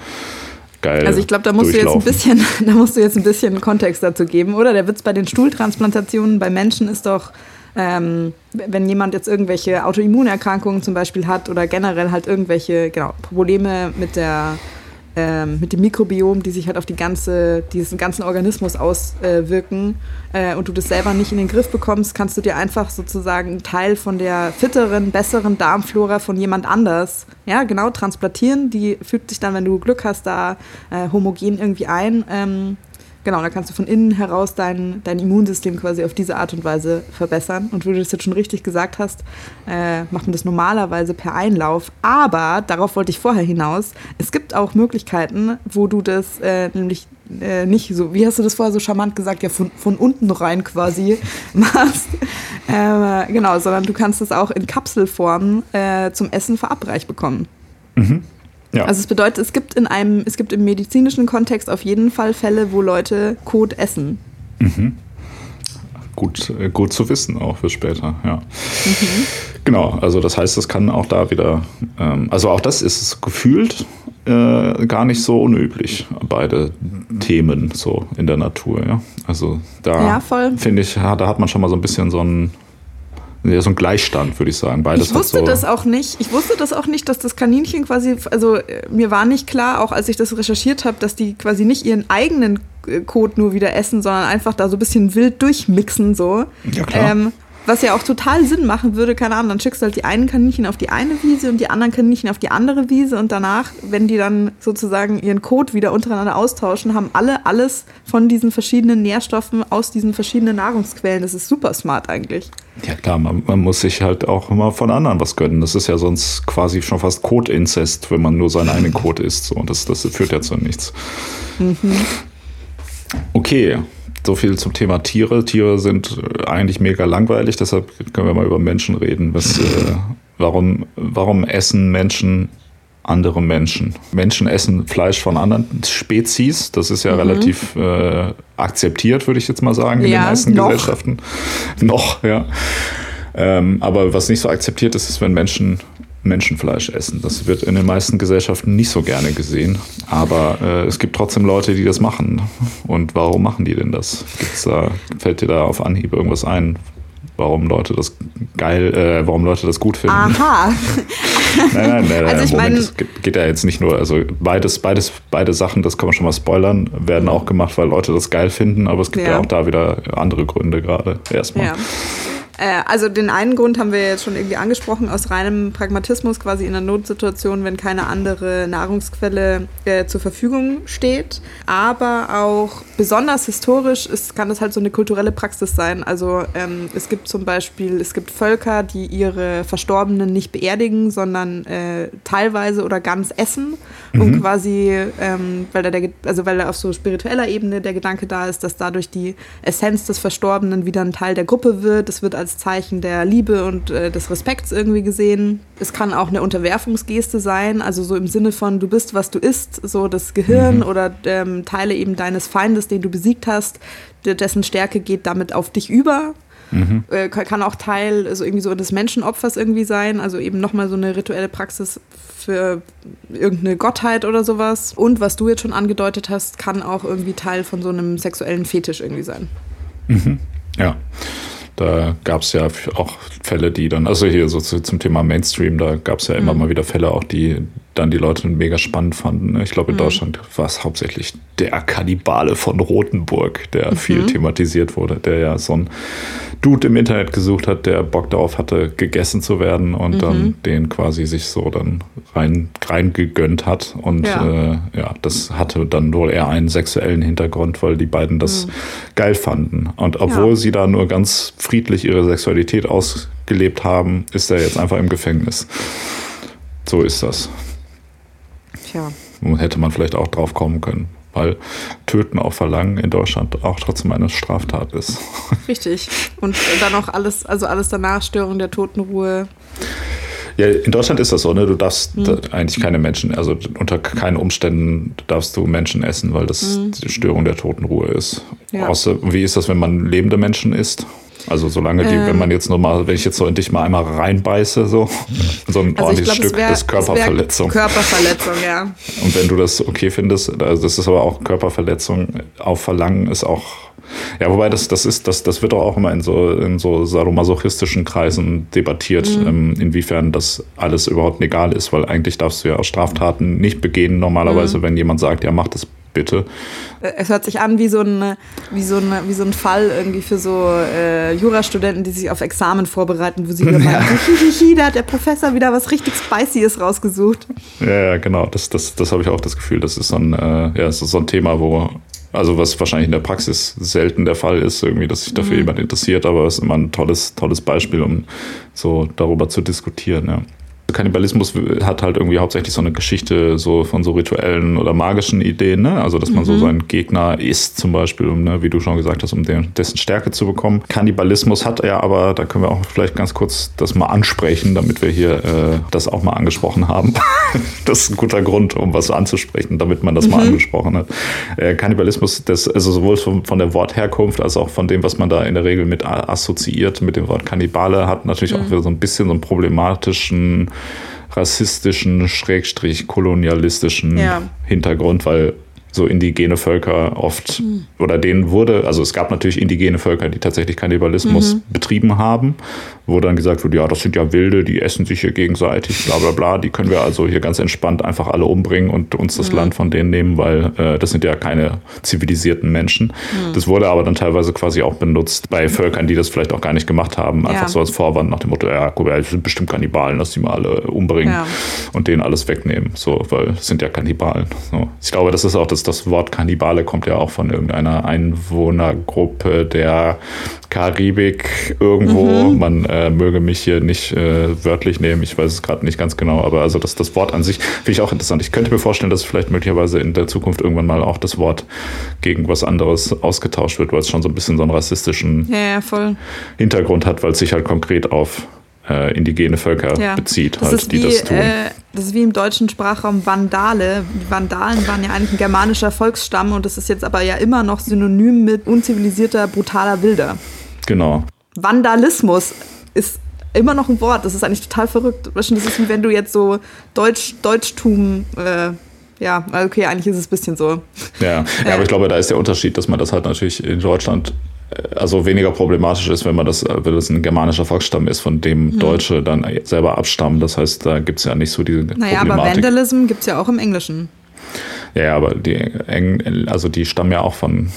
geil. Also ich glaube, da musst du jetzt ein bisschen, da musst du jetzt ein bisschen Kontext dazu geben, oder? Der Witz bei den Stuhltransplantationen bei Menschen ist doch, ähm, wenn jemand jetzt irgendwelche Autoimmunerkrankungen zum Beispiel hat oder generell halt irgendwelche genau, Probleme mit der ähm, mit dem Mikrobiom, die sich halt auf die ganze, diesen ganzen Organismus auswirken äh, und du das selber nicht in den Griff bekommst, kannst du dir einfach sozusagen einen Teil von der fitteren, besseren Darmflora von jemand anders, ja, genau, transplantieren. Die fügt sich dann, wenn du Glück hast, da äh, homogen irgendwie ein. Ähm, Genau, da kannst du von innen heraus dein, dein Immunsystem quasi auf diese Art und Weise verbessern. Und wie du das jetzt schon richtig gesagt hast, äh, macht man das normalerweise per Einlauf. Aber, darauf wollte ich vorher hinaus, es gibt auch Möglichkeiten, wo du das äh, nämlich äh, nicht so, wie hast du das vorher so charmant gesagt, ja, von, von unten rein quasi machst. Äh, genau, sondern du kannst es auch in Kapselform äh, zum Essen verabreicht bekommen. Mhm. Ja. Also es bedeutet, es gibt in einem, es gibt im medizinischen Kontext auf jeden Fall Fälle, wo Leute Kot essen. Mhm. Gut, äh, gut zu wissen auch für später, ja. Mhm. Genau, also das heißt, es kann auch da wieder, ähm, also auch das ist gefühlt äh, gar nicht so unüblich, beide Themen so in der Natur, ja. Also da ja, finde ich, da hat man schon mal so ein bisschen so ein ja, so ein Gleichstand, würde ich sagen. Beides ich wusste so das auch nicht. Ich wusste das auch nicht, dass das Kaninchen quasi, also äh, mir war nicht klar, auch als ich das recherchiert habe, dass die quasi nicht ihren eigenen äh, Code nur wieder essen, sondern einfach da so ein bisschen wild durchmixen so. Ja, klar. Ähm, was ja auch total Sinn machen würde, keine Ahnung, dann schickst du halt die einen Kaninchen auf die eine Wiese und die anderen Kaninchen auf die andere Wiese und danach, wenn die dann sozusagen ihren Code wieder untereinander austauschen, haben alle alles von diesen verschiedenen Nährstoffen aus diesen verschiedenen Nahrungsquellen. Das ist super smart eigentlich. Ja klar, man, man muss sich halt auch immer von anderen was gönnen. Das ist ja sonst quasi schon fast Code-Inzest, wenn man nur seinen eigenen Code isst. So. Das, das führt ja zu nichts. Mhm. Okay, so viel zum Thema Tiere. Tiere sind äh, eigentlich mega langweilig, deshalb können wir mal über Menschen reden. Was, äh, warum, warum essen Menschen andere Menschen. Menschen essen Fleisch von anderen Spezies. Das ist ja mhm. relativ äh, akzeptiert, würde ich jetzt mal sagen, in ja, den meisten noch. Gesellschaften. Noch, ja. Ähm, aber was nicht so akzeptiert ist, ist, wenn Menschen Menschenfleisch essen. Das wird in den meisten Gesellschaften nicht so gerne gesehen. Aber äh, es gibt trotzdem Leute, die das machen. Und warum machen die denn das? Da, fällt dir da auf Anhieb irgendwas ein, warum Leute das geil, äh, warum Leute das gut finden? Aha. nein, nein, nein, also ich Moment, es geht ja jetzt nicht nur, also beides, beides, beide Sachen, das kann man schon mal spoilern, werden auch gemacht, weil Leute das geil finden, aber es gibt ja, ja auch da wieder andere Gründe gerade erstmal. Ja. Äh, also den einen Grund haben wir jetzt schon irgendwie angesprochen, aus reinem Pragmatismus quasi in einer Notsituation, wenn keine andere Nahrungsquelle äh, zur Verfügung steht. Aber auch besonders historisch ist, kann das halt so eine kulturelle Praxis sein. Also ähm, es gibt zum Beispiel, es gibt Völker, die ihre Verstorbenen nicht beerdigen, sondern äh, teilweise oder ganz essen. Mhm. Und quasi, ähm, weil, da der, also weil da auf so spiritueller Ebene der Gedanke da ist, dass dadurch die Essenz des Verstorbenen wieder ein Teil der Gruppe wird. Es wird als Zeichen der Liebe und äh, des Respekts irgendwie gesehen. Es kann auch eine Unterwerfungsgeste sein, also so im Sinne von du bist, was du isst, so das Gehirn mhm. oder ähm, Teile eben deines Feindes, den du besiegt hast, dessen Stärke geht damit auf dich über. Mhm. Äh, kann auch Teil also irgendwie so des Menschenopfers irgendwie sein, also eben nochmal so eine rituelle Praxis für irgendeine Gottheit oder sowas. Und was du jetzt schon angedeutet hast, kann auch irgendwie Teil von so einem sexuellen Fetisch irgendwie sein. Mhm. Ja. Da gab es ja auch Fälle, die dann, also hier so zum Thema Mainstream, da gab es ja immer mhm. mal wieder Fälle auch, die dann die Leute mega spannend fanden. Ne? Ich glaube, in mhm. Deutschland war es hauptsächlich der Kannibale von Rothenburg, der mhm. viel thematisiert wurde, der ja so ein Dude im Internet gesucht hat, der Bock darauf hatte, gegessen zu werden und mhm. dann den quasi sich so dann rein, rein gegönnt hat. Und ja. Äh, ja, das hatte dann wohl eher einen sexuellen Hintergrund, weil die beiden das mhm. geil fanden. Und obwohl ja. sie da nur ganz friedlich ihre Sexualität ausgelebt haben, ist er jetzt einfach im Gefängnis. So ist das. Tja. Hätte man vielleicht auch drauf kommen können, weil Töten auf Verlangen in Deutschland auch trotzdem eine Straftat ist. Richtig. Und dann auch alles, also alles danach, Störung der Totenruhe. Ja, in Deutschland ist das so, ne? Du darfst hm. eigentlich keine Menschen, also unter keinen Umständen darfst du Menschen essen, weil das hm. die Störung der Totenruhe ist. Ja. Außer, wie ist das, wenn man lebende Menschen isst? Also solange die, ähm, wenn man jetzt nur mal, wenn ich jetzt so in dich mal einmal reinbeiße, so, so ein also ordentliches glaub, Stück, wär, ist Körperverletzung. Körperverletzung, ja. Und wenn du das okay findest, also das ist aber auch Körperverletzung auf Verlangen ist auch, ja, wobei das, das ist, das, das wird doch auch immer in so, in so sadomasochistischen Kreisen debattiert, mhm. ähm, inwiefern das alles überhaupt legal ist, weil eigentlich darfst du ja auch Straftaten nicht begehen normalerweise, mhm. wenn jemand sagt, ja, mach das bitte. Äh, es hört sich an wie so ein, wie so ein, wie so ein Fall irgendwie für so äh, Jurastudenten, die sich auf Examen vorbereiten, wo sie wieder ja. meinen, da hat der Professor wieder was richtig Spicyes rausgesucht. Ja, genau. Das, das, das habe ich auch das Gefühl. Das ist so ein, äh, ja, so ein Thema, wo also was wahrscheinlich in der Praxis selten der Fall ist, irgendwie, dass sich dafür mhm. jemand interessiert, aber es ist immer ein tolles, tolles Beispiel, um so darüber zu diskutieren. Ja. Kannibalismus hat halt irgendwie hauptsächlich so eine Geschichte so von so rituellen oder magischen Ideen, ne? Also dass man mhm. so seinen Gegner isst, zum Beispiel, um, ne, wie du schon gesagt hast, um den, dessen Stärke zu bekommen. Kannibalismus hat er aber, da können wir auch vielleicht ganz kurz das mal ansprechen, damit wir hier äh, das auch mal angesprochen haben. das ist ein guter Grund, um was anzusprechen, damit man das mhm. mal angesprochen hat. Äh, Kannibalismus, das, also sowohl von, von, der Wortherkunft als auch von dem, was man da in der Regel mit assoziiert, mit dem Wort Kannibale, hat natürlich mhm. auch wieder so ein bisschen so einen problematischen rassistischen, schrägstrich kolonialistischen ja. Hintergrund, weil so indigene Völker oft mhm. oder denen wurde, also es gab natürlich indigene Völker, die tatsächlich Kannibalismus mhm. betrieben haben, wo dann gesagt wurde, ja, das sind ja Wilde, die essen sich hier gegenseitig, bla bla bla, die können wir also hier ganz entspannt einfach alle umbringen und uns das mhm. Land von denen nehmen, weil äh, das sind ja keine zivilisierten Menschen. Mhm. Das wurde aber dann teilweise quasi auch benutzt bei Völkern, die das vielleicht auch gar nicht gemacht haben, einfach ja. so als Vorwand nach dem Motto, ja, guck mal, das sind bestimmt Kannibalen, lass die mal alle umbringen ja. und denen alles wegnehmen, so, weil es sind ja Kannibalen. So. Ich glaube, das ist auch das das Wort Kannibale kommt ja auch von irgendeiner Einwohnergruppe der Karibik irgendwo. Mhm. Man äh, möge mich hier nicht äh, wörtlich nehmen, ich weiß es gerade nicht ganz genau, aber also das, das Wort an sich finde ich auch interessant. Ich könnte mir vorstellen, dass vielleicht möglicherweise in der Zukunft irgendwann mal auch das Wort gegen was anderes ausgetauscht wird, weil es schon so ein bisschen so einen rassistischen ja, ja, Hintergrund hat, weil es sich halt konkret auf äh, indigene Völker ja. bezieht, das halt, die wie, das tun. Äh, das ist wie im deutschen Sprachraum Vandale. Die Vandalen waren ja eigentlich ein germanischer Volksstamm und das ist jetzt aber ja immer noch synonym mit unzivilisierter, brutaler Wilder. Genau. Vandalismus ist immer noch ein Wort. Das ist eigentlich total verrückt. Das ist wie wenn du jetzt so Deutsch, Deutschtum äh, ja, okay, eigentlich ist es ein bisschen so. Ja, ja, aber ich glaube, da ist der Unterschied, dass man das halt natürlich in Deutschland also weniger problematisch ist, wenn man das, äh, wenn das ein germanischer Volksstamm ist, von dem hm. Deutsche dann selber abstammen. Das heißt, da gibt es ja nicht so diese naja, Problematik. Naja, aber Vandalism gibt es ja auch im Englischen. Ja, aber die, also die stammen ja auch von,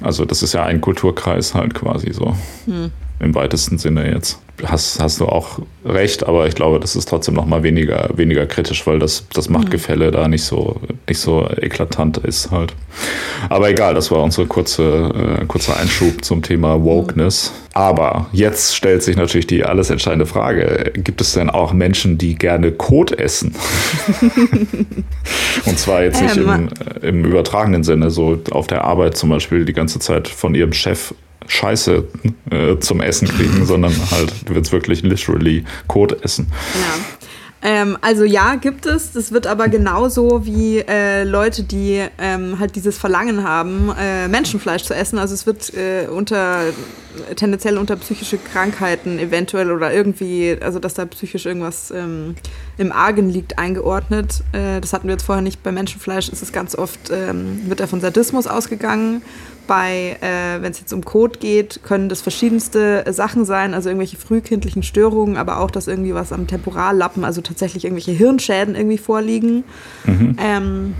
also das ist ja ein Kulturkreis halt quasi so. Hm. Im weitesten Sinne jetzt hast, hast du auch recht, aber ich glaube, das ist trotzdem noch mal weniger, weniger kritisch, weil das, das Machtgefälle mhm. da nicht so, nicht so eklatant ist halt. Aber egal, das war unser kurze, äh, kurzer Einschub zum Thema Wokeness. Aber jetzt stellt sich natürlich die alles entscheidende Frage, gibt es denn auch Menschen, die gerne Kot essen? Und zwar jetzt nicht ähm, im, im übertragenen Sinne, so auf der Arbeit zum Beispiel die ganze Zeit von ihrem Chef Scheiße äh, zum Essen kriegen, sondern halt, du willst wirklich literally Kot essen. Ja. Ähm, also ja, gibt es. Das wird aber genauso wie äh, Leute, die ähm, halt dieses Verlangen haben, äh, Menschenfleisch zu essen. Also es wird äh, unter tendenziell unter psychische Krankheiten eventuell oder irgendwie, also dass da psychisch irgendwas ähm, im Argen liegt, eingeordnet. Äh, das hatten wir jetzt vorher nicht. Bei Menschenfleisch ist es ganz oft, ähm, wird da von Sadismus ausgegangen bei, äh, wenn es jetzt um Code geht, können das verschiedenste Sachen sein, also irgendwelche frühkindlichen Störungen, aber auch, dass irgendwie was am Temporallappen, also tatsächlich irgendwelche Hirnschäden irgendwie vorliegen. Mhm. Ähm,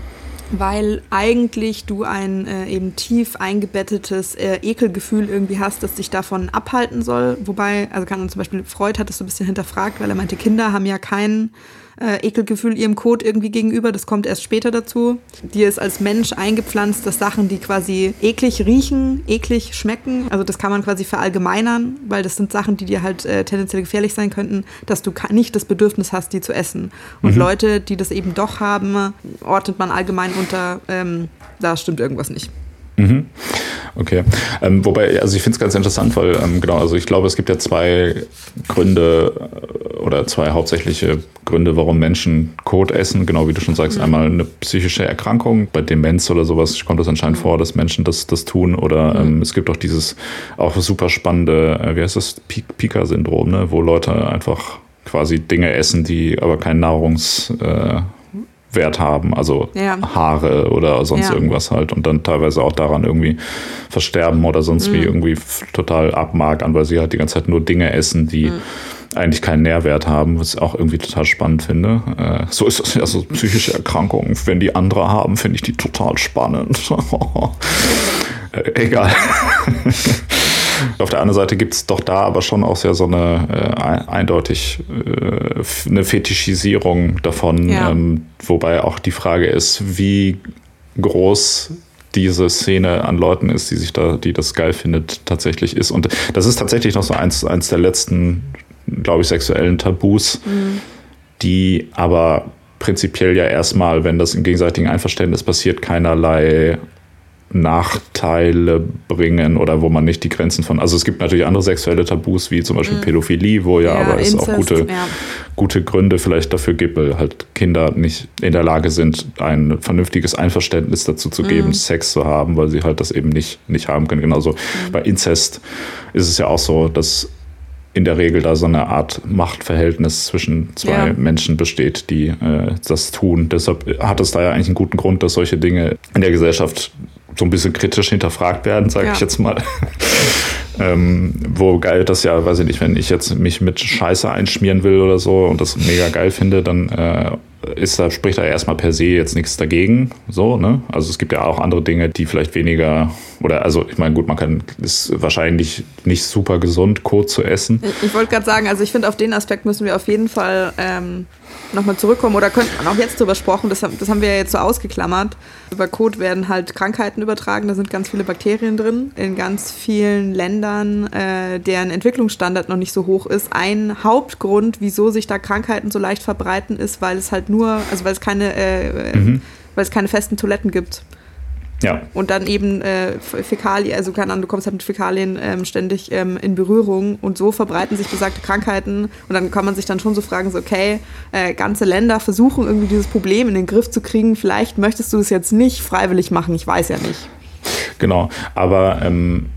weil eigentlich du ein äh, eben tief eingebettetes äh, Ekelgefühl irgendwie hast, das dich davon abhalten soll. Wobei, also kann man zum Beispiel, Freud hat das so ein bisschen hinterfragt, weil er meinte, Kinder haben ja keinen äh, Ekelgefühl ihrem Code irgendwie gegenüber. Das kommt erst später dazu. Dir ist als Mensch eingepflanzt, dass Sachen, die quasi eklig riechen, eklig schmecken, also das kann man quasi verallgemeinern, weil das sind Sachen, die dir halt äh, tendenziell gefährlich sein könnten, dass du nicht das Bedürfnis hast, die zu essen. Und mhm. Leute, die das eben doch haben, ordnet man allgemein unter, ähm, da stimmt irgendwas nicht. Mhm. Okay. Ähm, wobei, also ich finde es ganz interessant, weil ähm, genau, also ich glaube, es gibt ja zwei Gründe äh, oder zwei hauptsächliche Gründe, warum Menschen Kot essen. Genau wie du schon sagst, mhm. einmal eine psychische Erkrankung, bei Demenz oder sowas kommt es anscheinend mhm. vor, dass Menschen das, das tun. Oder mhm. ähm, es gibt auch dieses auch super spannende, äh, wie heißt das, Pika-Syndrom, ne? wo Leute einfach quasi Dinge essen, die aber keinen Nahrungs... Äh, Wert haben, also ja. Haare oder sonst ja. irgendwas halt und dann teilweise auch daran irgendwie versterben oder sonst mhm. wie irgendwie total abmagern, weil sie halt die ganze Zeit nur Dinge essen, die mhm. eigentlich keinen Nährwert haben, was ich auch irgendwie total spannend finde. Äh, so ist das ja so psychische Erkrankungen. Wenn die andere haben, finde ich die total spannend. äh, egal. Auf der anderen Seite gibt es doch da aber schon auch sehr so eine äh, eindeutig äh, eine Fetischisierung davon, ja. ähm, wobei auch die Frage ist, wie groß diese Szene an Leuten ist, die sich da, die das geil findet, tatsächlich ist. Und das ist tatsächlich noch so eins, eins der letzten, glaube ich, sexuellen Tabus, mhm. die aber prinzipiell ja erstmal, wenn das im gegenseitigen Einverständnis passiert, keinerlei Nachteile bringen oder wo man nicht die Grenzen von. Also es gibt natürlich andere sexuelle Tabus, wie zum Beispiel mhm. Pädophilie, wo ja, ja aber Inzest, es auch gute, ja. gute Gründe vielleicht dafür gibt, weil halt Kinder nicht in der Lage sind, ein vernünftiges Einverständnis dazu zu geben, mhm. Sex zu haben, weil sie halt das eben nicht, nicht haben können. Genauso mhm. bei Inzest ist es ja auch so, dass in der Regel da so eine Art Machtverhältnis zwischen zwei ja. Menschen besteht, die äh, das tun. Deshalb hat es da ja eigentlich einen guten Grund, dass solche Dinge in der Gesellschaft so ein bisschen kritisch hinterfragt werden, sage ja. ich jetzt mal. ähm, wo geil das ja, weiß ich nicht, wenn ich jetzt mich mit Scheiße einschmieren will oder so und das mega geil finde, dann äh, ist da, spricht da erstmal per se jetzt nichts dagegen. So, ne? Also es gibt ja auch andere Dinge, die vielleicht weniger, oder also ich meine, gut, man kann, ist wahrscheinlich nicht super gesund, Kot zu essen. Ich, ich wollte gerade sagen, also ich finde, auf den Aspekt müssen wir auf jeden Fall ähm, nochmal zurückkommen oder könnte man auch jetzt drüber sprechen, das, das haben wir ja jetzt so ausgeklammert. Über Kot werden halt Krankheiten übertragen, da sind ganz viele Bakterien drin. In ganz vielen Ländern, äh, deren Entwicklungsstandard noch nicht so hoch ist. Ein Hauptgrund, wieso sich da Krankheiten so leicht verbreiten, ist, weil es halt nur, also weil es keine, äh, mhm. weil es keine festen Toiletten gibt. Ja. Und dann eben äh, Fäkalien, also keine Ahnung, du kommst halt mit Fäkalien ähm, ständig ähm, in Berührung und so verbreiten sich besagte Krankheiten. Und dann kann man sich dann schon so fragen, so, okay, äh, ganze Länder versuchen irgendwie dieses Problem in den Griff zu kriegen. Vielleicht möchtest du es jetzt nicht freiwillig machen, ich weiß ja nicht. Genau, aber ähm,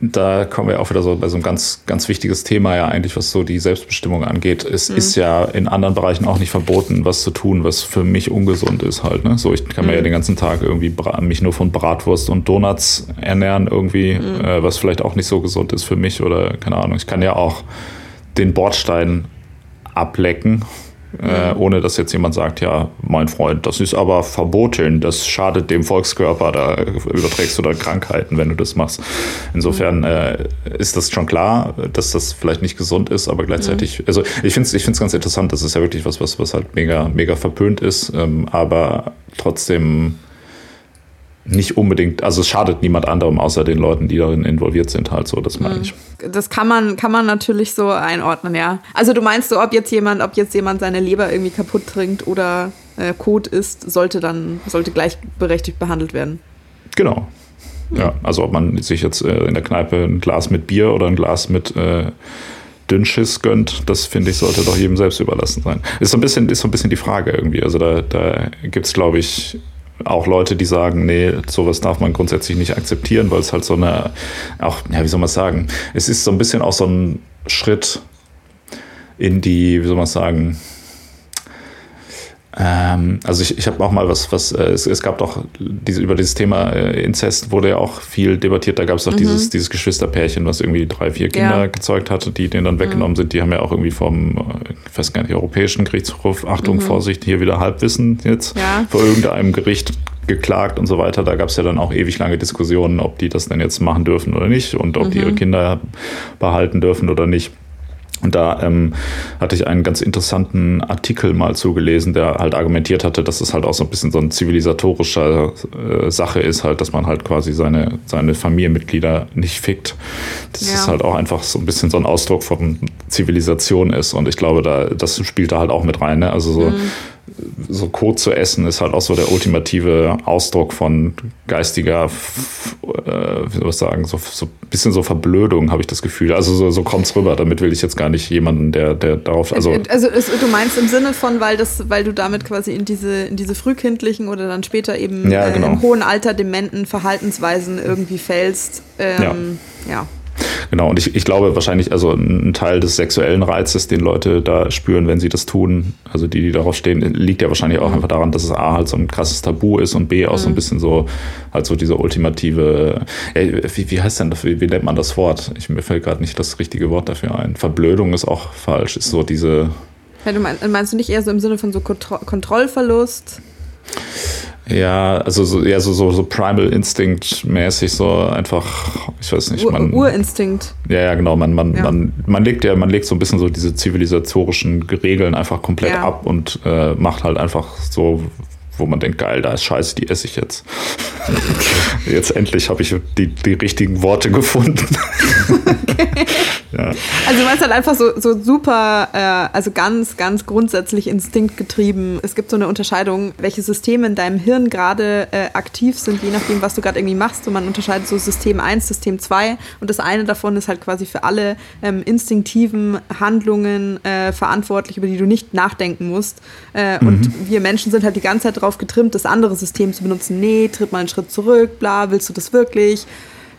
da kommen wir auch wieder so bei so einem ganz, ganz wichtiges Thema ja eigentlich, was so die Selbstbestimmung angeht. Es mhm. ist ja in anderen Bereichen auch nicht verboten, was zu tun, was für mich ungesund ist halt. Ne? So, ich kann mhm. mir ja den ganzen Tag irgendwie mich nur von Bratwurst und Donuts ernähren irgendwie, mhm. äh, was vielleicht auch nicht so gesund ist für mich oder keine Ahnung. Ich kann ja auch den Bordstein ablecken äh, ohne dass jetzt jemand sagt, ja, mein Freund, das ist aber verboten, das schadet dem Volkskörper, da überträgst du da Krankheiten, wenn du das machst. Insofern äh, ist das schon klar, dass das vielleicht nicht gesund ist, aber gleichzeitig, mhm. also ich finde es ich find's ganz interessant, das ist ja wirklich was, was, was halt mega, mega verpönt ist, ähm, aber trotzdem nicht unbedingt, also es schadet niemand anderem außer den Leuten, die darin involviert sind, halt so, das meine mhm. ich. Das kann man, kann man natürlich so einordnen, ja. Also du meinst so, ob jetzt jemand, ob jetzt jemand seine Leber irgendwie kaputt trinkt oder äh, Kot isst, sollte dann, sollte gleichberechtigt behandelt werden. Genau. Ja, also ob man sich jetzt äh, in der Kneipe ein Glas mit Bier oder ein Glas mit äh, Dünnschiss gönnt, das finde ich, sollte doch jedem selbst überlassen sein. Ist so ein bisschen, ist so ein bisschen die Frage irgendwie. Also da, da gibt es, glaube ich, auch Leute, die sagen, nee, sowas darf man grundsätzlich nicht akzeptieren, weil es halt so eine, auch, ja, wie soll man sagen, es ist so ein bisschen auch so ein Schritt in die, wie soll man sagen, ähm, also ich, ich habe auch mal was, was äh, es, es, gab doch diese, über dieses Thema äh, Inzest wurde ja auch viel debattiert. Da gab es doch mhm. dieses, dieses Geschwisterpärchen, was irgendwie drei, vier Kinder ja. gezeugt hatte, die denen dann mhm. weggenommen mhm. sind. Die haben ja auch irgendwie vom, äh, ich weiß gar nicht, Europäischen Gerichtshof, Achtung, mhm. Vorsicht, hier wieder Halbwissen jetzt, ja. vor irgendeinem Gericht geklagt und so weiter. Da gab es ja dann auch ewig lange Diskussionen, ob die das denn jetzt machen dürfen oder nicht und ob die ihre mhm. Kinder behalten dürfen oder nicht. Und da ähm, hatte ich einen ganz interessanten Artikel mal zugelesen, der halt argumentiert hatte, dass es halt auch so ein bisschen so eine zivilisatorische äh, Sache ist, halt, dass man halt quasi seine, seine Familienmitglieder nicht fickt. Das ja. ist halt auch einfach so ein bisschen so ein Ausdruck von Zivilisation ist. Und ich glaube, da, das spielt da halt auch mit rein. Ne? Also so, mhm so Kot zu essen ist halt auch so der ultimative Ausdruck von geistiger, äh, wie soll ich sagen, so, so ein bisschen so Verblödung, habe ich das Gefühl. Also so, so kommt es rüber. Damit will ich jetzt gar nicht jemanden, der, der darauf. Also, also es, du meinst im Sinne von, weil das, weil du damit quasi in diese, in diese frühkindlichen oder dann später eben ja, genau. äh, im hohen Alter dementen Verhaltensweisen irgendwie fällst. Ähm, ja. ja. Genau, und ich, ich glaube wahrscheinlich, also ein Teil des sexuellen Reizes, den Leute da spüren, wenn sie das tun, also die, die darauf stehen, liegt ja wahrscheinlich auch mhm. einfach daran, dass es A halt so ein krasses Tabu ist und B auch mhm. so ein mhm. bisschen so, halt so diese ultimative, ey, wie, wie heißt denn das, wie, wie nennt man das Wort? Ich, mir fällt gerade nicht das richtige Wort dafür ein. Verblödung ist auch falsch, ist so diese. Ja, du meinst, meinst du nicht eher so im Sinne von so Kontro Kontrollverlust? Ja, also so, ja, so, so, so Primal Instinct mäßig, so einfach, ich weiß nicht, man. Urinstinkt. Ja, ja, genau. Man, man, ja. man, man legt ja, man legt so ein bisschen so diese zivilisatorischen Regeln einfach komplett ja. ab und äh, macht halt einfach so, wo man denkt, geil, da ist Scheiße, die esse ich jetzt. jetzt endlich habe ich die, die richtigen Worte gefunden. okay. ja. Also du meinst halt einfach so, so super, äh, also ganz, ganz grundsätzlich instinktgetrieben. Es gibt so eine Unterscheidung, welche Systeme in deinem Hirn gerade äh, aktiv sind, je nachdem, was du gerade irgendwie machst. Und man unterscheidet so System 1, System 2. Und das eine davon ist halt quasi für alle ähm, instinktiven Handlungen äh, verantwortlich, über die du nicht nachdenken musst. Äh, mhm. Und wir Menschen sind halt die ganze Zeit darauf getrimmt, das andere System zu benutzen. Nee, tritt mal einen Schritt zurück, bla, willst du das wirklich?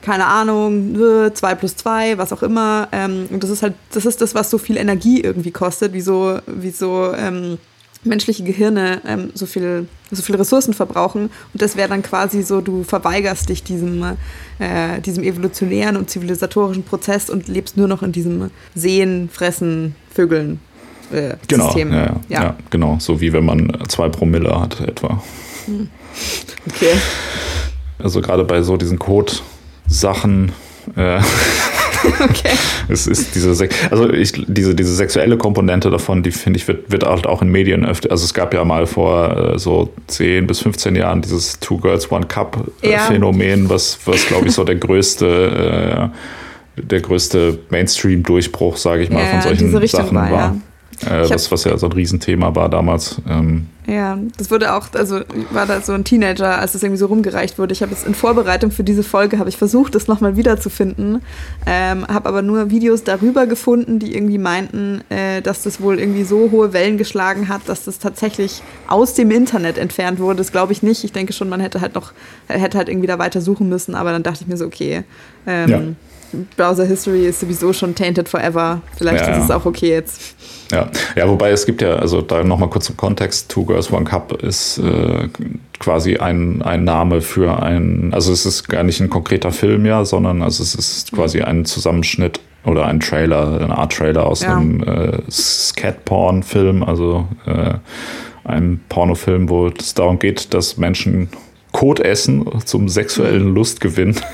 keine Ahnung, 2 plus 2, was auch immer. Ähm, und das ist halt, das ist das, was so viel Energie irgendwie kostet, wie so, wie so ähm, menschliche Gehirne ähm, so, viel, so viel Ressourcen verbrauchen. Und das wäre dann quasi so, du verweigerst dich diesem, äh, diesem evolutionären und zivilisatorischen Prozess und lebst nur noch in diesem Sehen, Fressen, Vögeln. Äh, genau, System. Ja, ja, ja. ja, genau. So wie wenn man zwei Promille hat etwa. Hm. Okay. Also gerade bei so diesen Code Sachen. Äh, okay. es ist diese, also ich, diese, diese sexuelle Komponente davon, die finde ich, wird, wird halt auch in Medien öfter. Also es gab ja mal vor äh, so 10 bis 15 Jahren dieses Two Girls One Cup äh, ja. Phänomen, was, was glaube ich so der größte, äh, der größte Mainstream-Durchbruch, sage ich mal, ja, von solchen Sachen war. war. Äh, was, was ja so ein Riesenthema war damals. Ähm, ja, das wurde auch, also war da so ein Teenager, als das irgendwie so rumgereicht wurde. Ich habe jetzt in Vorbereitung für diese Folge, habe ich versucht, das nochmal wiederzufinden, ähm, habe aber nur Videos darüber gefunden, die irgendwie meinten, äh, dass das wohl irgendwie so hohe Wellen geschlagen hat, dass das tatsächlich aus dem Internet entfernt wurde. Das glaube ich nicht. Ich denke schon, man hätte halt noch, hätte halt irgendwie da weiter suchen müssen, aber dann dachte ich mir so, okay, ähm, ja. Browser History ist sowieso schon tainted forever. Vielleicht ja, ist es auch okay jetzt. Ja. ja, wobei es gibt ja, also da nochmal kurz im Kontext, Two Girls One Cup ist äh, quasi ein, ein Name für ein, also es ist gar nicht ein konkreter Film ja, sondern also es ist quasi ein Zusammenschnitt oder ein Trailer, eine Art Trailer aus ja. einem äh, Scat-Porn-Film, also äh, einem Pornofilm, wo es darum geht, dass Menschen Kot essen zum sexuellen Lustgewinn.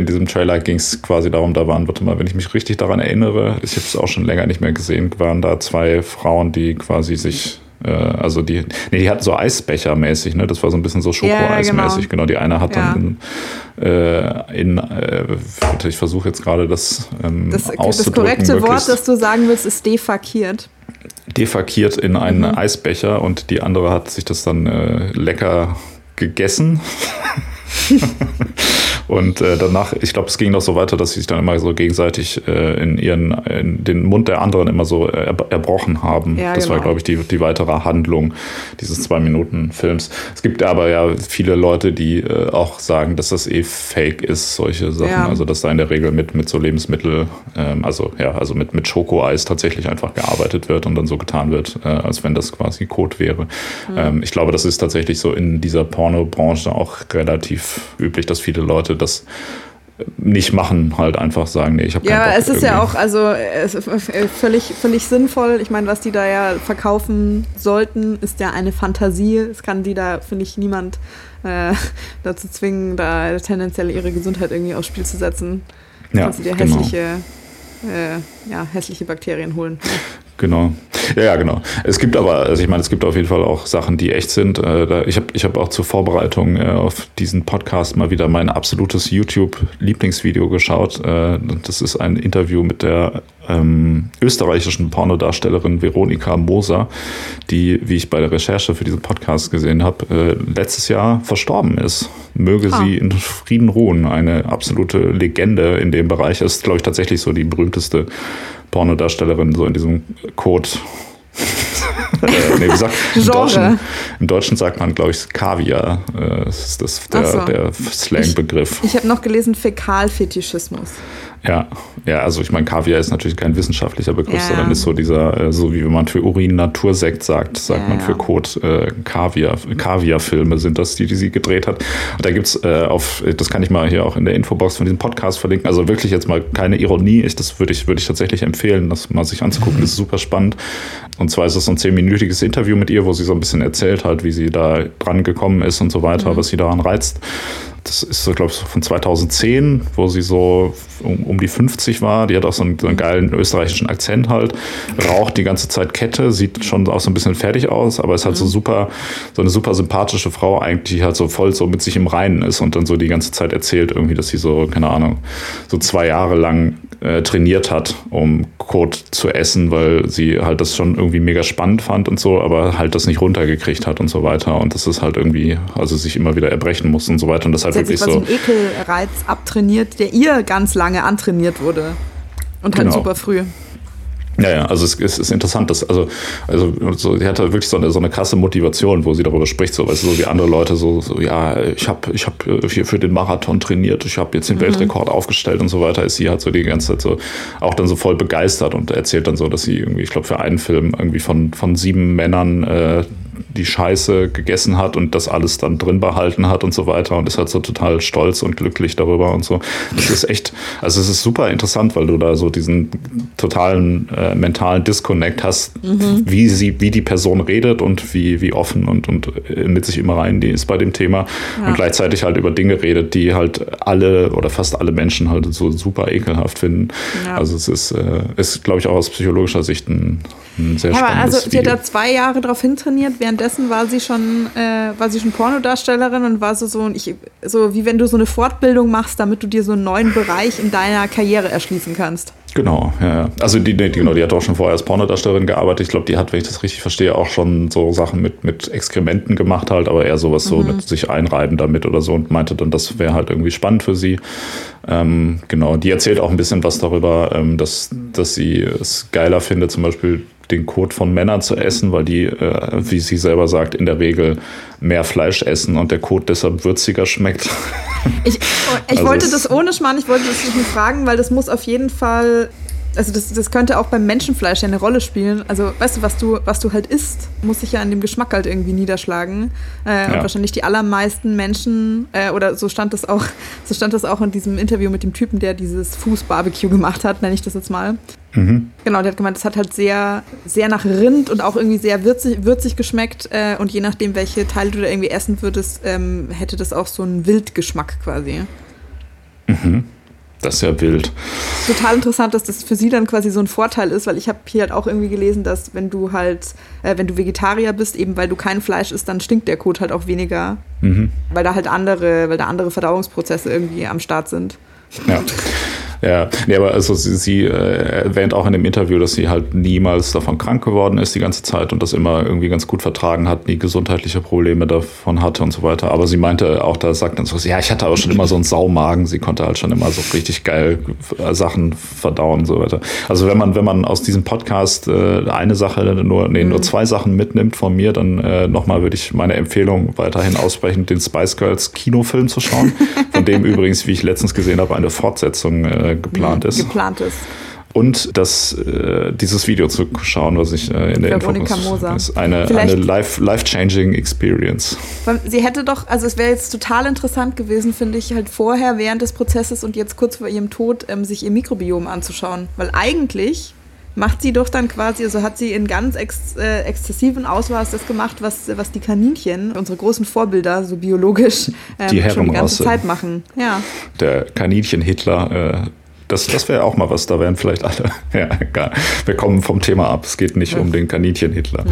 In diesem Trailer ging es quasi darum, da waren, warte mal, wenn ich mich richtig daran erinnere, ich habe es auch schon länger nicht mehr gesehen, waren da zwei Frauen, die quasi sich äh, also die, nee, die hatten so Eisbecher mäßig, ne? Das war so ein bisschen so Schokoeis mäßig. Ja, genau. genau. die eine hat ja. dann in, äh, in äh, ich versuche jetzt gerade das ähm, das, das korrekte Wort, das du sagen willst, ist defakiert. Defakiert in einen mhm. Eisbecher und die andere hat sich das dann äh, lecker gegessen. Und äh, danach, ich glaube, es ging noch so weiter, dass sie sich dann immer so gegenseitig äh, in ihren in den Mund der anderen immer so er, erbrochen haben. Ja, das genau. war, glaube ich, die, die weitere Handlung dieses zwei Minuten Films. Es gibt aber ja viele Leute, die äh, auch sagen, dass das eh Fake ist, solche Sachen. Ja. Also dass da in der Regel mit, mit so Lebensmittel, ähm, also ja, also mit, mit Schokoeis tatsächlich einfach gearbeitet wird und dann so getan wird, äh, als wenn das quasi Code wäre. Mhm. Ähm, ich glaube, das ist tatsächlich so in dieser Pornobranche auch relativ üblich, dass viele Leute das nicht machen, halt einfach sagen, nee, ich habe Ja, es ist irgendwie. ja auch also völlig, völlig sinnvoll. Ich meine, was die da ja verkaufen sollten, ist ja eine Fantasie. Es kann die da, finde ich, niemand äh, dazu zwingen, da tendenziell ihre Gesundheit irgendwie aufs Spiel zu setzen. Ja, Kannst du dir genau. hässliche, äh, ja, hässliche Bakterien holen. Genau. Ja, ja, genau. Es gibt aber, also ich meine, es gibt auf jeden Fall auch Sachen, die echt sind. Äh, ich habe ich hab auch zur Vorbereitung äh, auf diesen Podcast mal wieder mein absolutes YouTube-Lieblingsvideo geschaut. Äh, das ist ein Interview mit der ähm, österreichischen Pornodarstellerin Veronika Moser, die, wie ich bei der Recherche für diesen Podcast gesehen habe, äh, letztes Jahr verstorben ist. Möge ah. sie in Frieden ruhen. Eine absolute Legende in dem Bereich. Ist, glaube ich, tatsächlich so die berühmteste Pornodarstellerin so in diesem Code. äh, nee, wie sagt, im, Deutschen, Im Deutschen sagt man, glaube ich, Kaviar. Äh, das ist das, der, so. der Slang-Begriff. Ich, ich habe noch gelesen Fäkalfetischismus. Ja, ja, also ich meine, Kaviar ist natürlich kein wissenschaftlicher Begriff, ja. sondern ist so dieser, äh, so wie wenn man für Urin Natursekt sagt, sagt ja, man für Kot äh, Kaviar. Kaviar-Filme sind das, die, die sie gedreht hat. Und da gibt's äh, auf, das kann ich mal hier auch in der Infobox von diesem Podcast verlinken. Also wirklich jetzt mal keine Ironie. Ich, das würde ich, würde ich tatsächlich empfehlen, das mal sich anzugucken. Das ist super spannend. Und zwar ist es so ein zehnminütiges Interview mit ihr, wo sie so ein bisschen erzählt hat, wie sie da dran gekommen ist und so weiter, mhm. was sie daran reizt. Das ist so, glaube ich, von 2010, wo sie so um, um, die 50 war. Die hat auch so einen, so einen, geilen österreichischen Akzent halt. Raucht die ganze Zeit Kette, sieht schon auch so ein bisschen fertig aus, aber ist halt mhm. so super, so eine super sympathische Frau eigentlich, die halt so voll so mit sich im Reinen ist und dann so die ganze Zeit erzählt irgendwie, dass sie so, keine Ahnung, so zwei Jahre lang äh, trainiert hat, um Kot zu essen, weil sie halt das schon irgendwie mega spannend fand und so, aber halt das nicht runtergekriegt hat und so weiter und das ist halt irgendwie, also sich immer wieder erbrechen muss und so weiter und das halt wirklich so. einen Ekelreiz abtrainiert, der ihr ganz lange antrainiert wurde und halt genau. super früh. Ja, ja, also es, es ist interessant, dass, also, also so, sie hat halt wirklich so eine, so eine krasse Motivation, wo sie darüber spricht, so, weißt du, so wie andere Leute so, so ja, ich habe ich hab äh, hier für den Marathon trainiert, ich habe jetzt den mhm. Weltrekord aufgestellt und so weiter, ist sie halt so die ganze Zeit so auch dann so voll begeistert und erzählt dann so, dass sie irgendwie, ich glaube, für einen Film irgendwie von, von sieben Männern äh, die Scheiße gegessen hat und das alles dann drin behalten hat und so weiter und ist halt so total stolz und glücklich darüber und so. Das ist echt, also es ist super interessant, weil du da so diesen totalen äh, mentalen Disconnect hast, mhm. wie sie, wie die Person redet und wie, wie offen und, und äh, mit sich immer rein die ist bei dem Thema ja. und gleichzeitig halt über Dinge redet, die halt alle oder fast alle Menschen halt so super ekelhaft finden. Ja. Also es ist, äh, ist glaube ich, auch aus psychologischer Sicht ein, ein sehr ja, spannendes aber also sie hat da zwei Jahre drauf hintrainiert, während währenddessen war sie schon, äh, war sie schon Pornodarstellerin und war so so, ich, so wie wenn du so eine Fortbildung machst, damit du dir so einen neuen Bereich in deiner Karriere erschließen kannst. Genau, ja. Also die, die, genau, die hat auch schon vorher als Pornodarstellerin gearbeitet. Ich glaube, die hat, wenn ich das richtig verstehe, auch schon so Sachen mit, mit Exkrementen gemacht halt, aber eher sowas so mhm. mit sich einreiben damit oder so und meinte dann, das wäre halt irgendwie spannend für sie. Ähm, genau, die erzählt auch ein bisschen was darüber, ähm, dass, dass sie es geiler findet, zum Beispiel den Kot von Männern zu essen, weil die, äh, wie sie selber sagt, in der Regel mehr Fleisch essen und der Kot deshalb würziger schmeckt. Ich, ich also wollte das ohne Schmarrn, ich wollte das nicht fragen, weil das muss auf jeden Fall also das, das könnte auch beim Menschenfleisch ja eine Rolle spielen. Also weißt du, was du, was du halt isst, muss sich ja an dem Geschmack halt irgendwie niederschlagen. Äh, ja. Und wahrscheinlich die allermeisten Menschen, äh, oder so stand das auch, so stand das auch in diesem Interview mit dem Typen, der dieses Fußbarbecue gemacht hat, nenne ich das jetzt mal. Mhm. Genau, der hat gemeint, es hat halt sehr, sehr nach Rind und auch irgendwie sehr würzig, würzig geschmeckt. Äh, und je nachdem, welche Teile du da irgendwie essen würdest, ähm, hätte das auch so einen Wildgeschmack quasi. Mhm. Das ist ja wild. Total interessant, dass das für sie dann quasi so ein Vorteil ist, weil ich habe hier halt auch irgendwie gelesen, dass wenn du halt, äh, wenn du Vegetarier bist, eben weil du kein Fleisch isst, dann stinkt der Kot halt auch weniger. Mhm. Weil da halt andere, weil da andere Verdauungsprozesse irgendwie am Start sind. Ja. Ja, nee, aber also sie, sie äh, erwähnt auch in dem Interview, dass sie halt niemals davon krank geworden ist die ganze Zeit und das immer irgendwie ganz gut vertragen hat, nie gesundheitliche Probleme davon hatte und so weiter. Aber sie meinte auch, da sagt dann so, ja, ich hatte aber schon immer so einen Saumagen. Sie konnte halt schon immer so richtig geil äh, Sachen verdauen und so weiter. Also wenn man, wenn man aus diesem Podcast äh, eine Sache nur, nee, nur mhm. zwei Sachen mitnimmt von mir, dann äh, nochmal würde ich meine Empfehlung weiterhin aussprechen, den Spice Girls Kinofilm zu schauen, von dem übrigens, wie ich letztens gesehen habe, eine Fortsetzung äh, äh, geplant ist. Geplant ist. Und das, äh, dieses Video zu schauen, was ich äh, in der Info Moser. ist eine, eine life-changing life Experience. Sie hätte doch, also es wäre jetzt total interessant gewesen, finde ich, halt vorher, während des Prozesses und jetzt kurz vor ihrem Tod, ähm, sich ihr Mikrobiom anzuschauen. Weil eigentlich macht sie doch dann quasi, also hat sie in ganz ex, äh, exzessiven Ausmaß das gemacht, was, was die Kaninchen, unsere großen Vorbilder, so biologisch, ähm, die schon die ganze Zeit machen. Ja. Der Kaninchen-Hitler äh, das, das wäre auch mal was, da wären vielleicht alle. ja, egal. Wir kommen vom Thema ab. Es geht nicht ja. um den Kaninchen-Hitler. Mhm.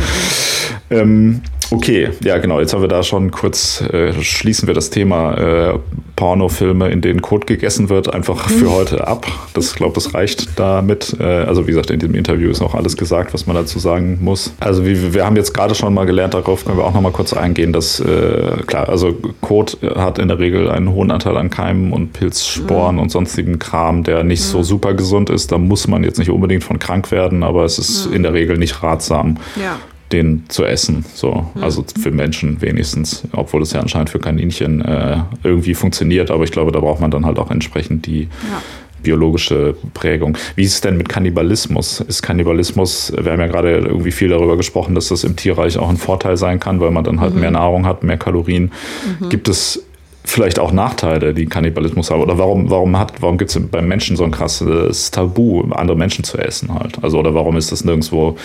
Ähm, okay, ja genau. Jetzt haben wir da schon kurz, äh, schließen wir das Thema äh, Pornofilme, in denen Kot gegessen wird, einfach für mhm. heute ab. Das glaube, das reicht damit. Äh, also wie gesagt, in diesem Interview ist auch alles gesagt, was man dazu sagen muss. Also wie, wir haben jetzt gerade schon mal gelernt, darauf können wir auch noch mal kurz eingehen, dass äh, klar, also Kot hat in der Regel einen hohen Anteil an Keimen und Pilzsporen mhm. und sonstigen Kram, der nicht mhm. so super gesund ist. Da muss man jetzt nicht unbedingt von krank werden, aber es ist mhm. in der Regel nicht ratsam. Ja den zu essen. So, mhm. also für Menschen wenigstens, obwohl es ja anscheinend für Kaninchen äh, irgendwie funktioniert, aber ich glaube, da braucht man dann halt auch entsprechend die ja. biologische Prägung. Wie ist es denn mit Kannibalismus? Ist Kannibalismus, wir haben ja gerade irgendwie viel darüber gesprochen, dass das im Tierreich auch ein Vorteil sein kann, weil man dann halt mhm. mehr Nahrung hat, mehr Kalorien. Mhm. Gibt es vielleicht auch Nachteile, die Kannibalismus haben? Oder warum, warum, warum gibt es beim Menschen so ein krasses Tabu, andere Menschen zu essen halt? Also, oder warum ist das nirgendwo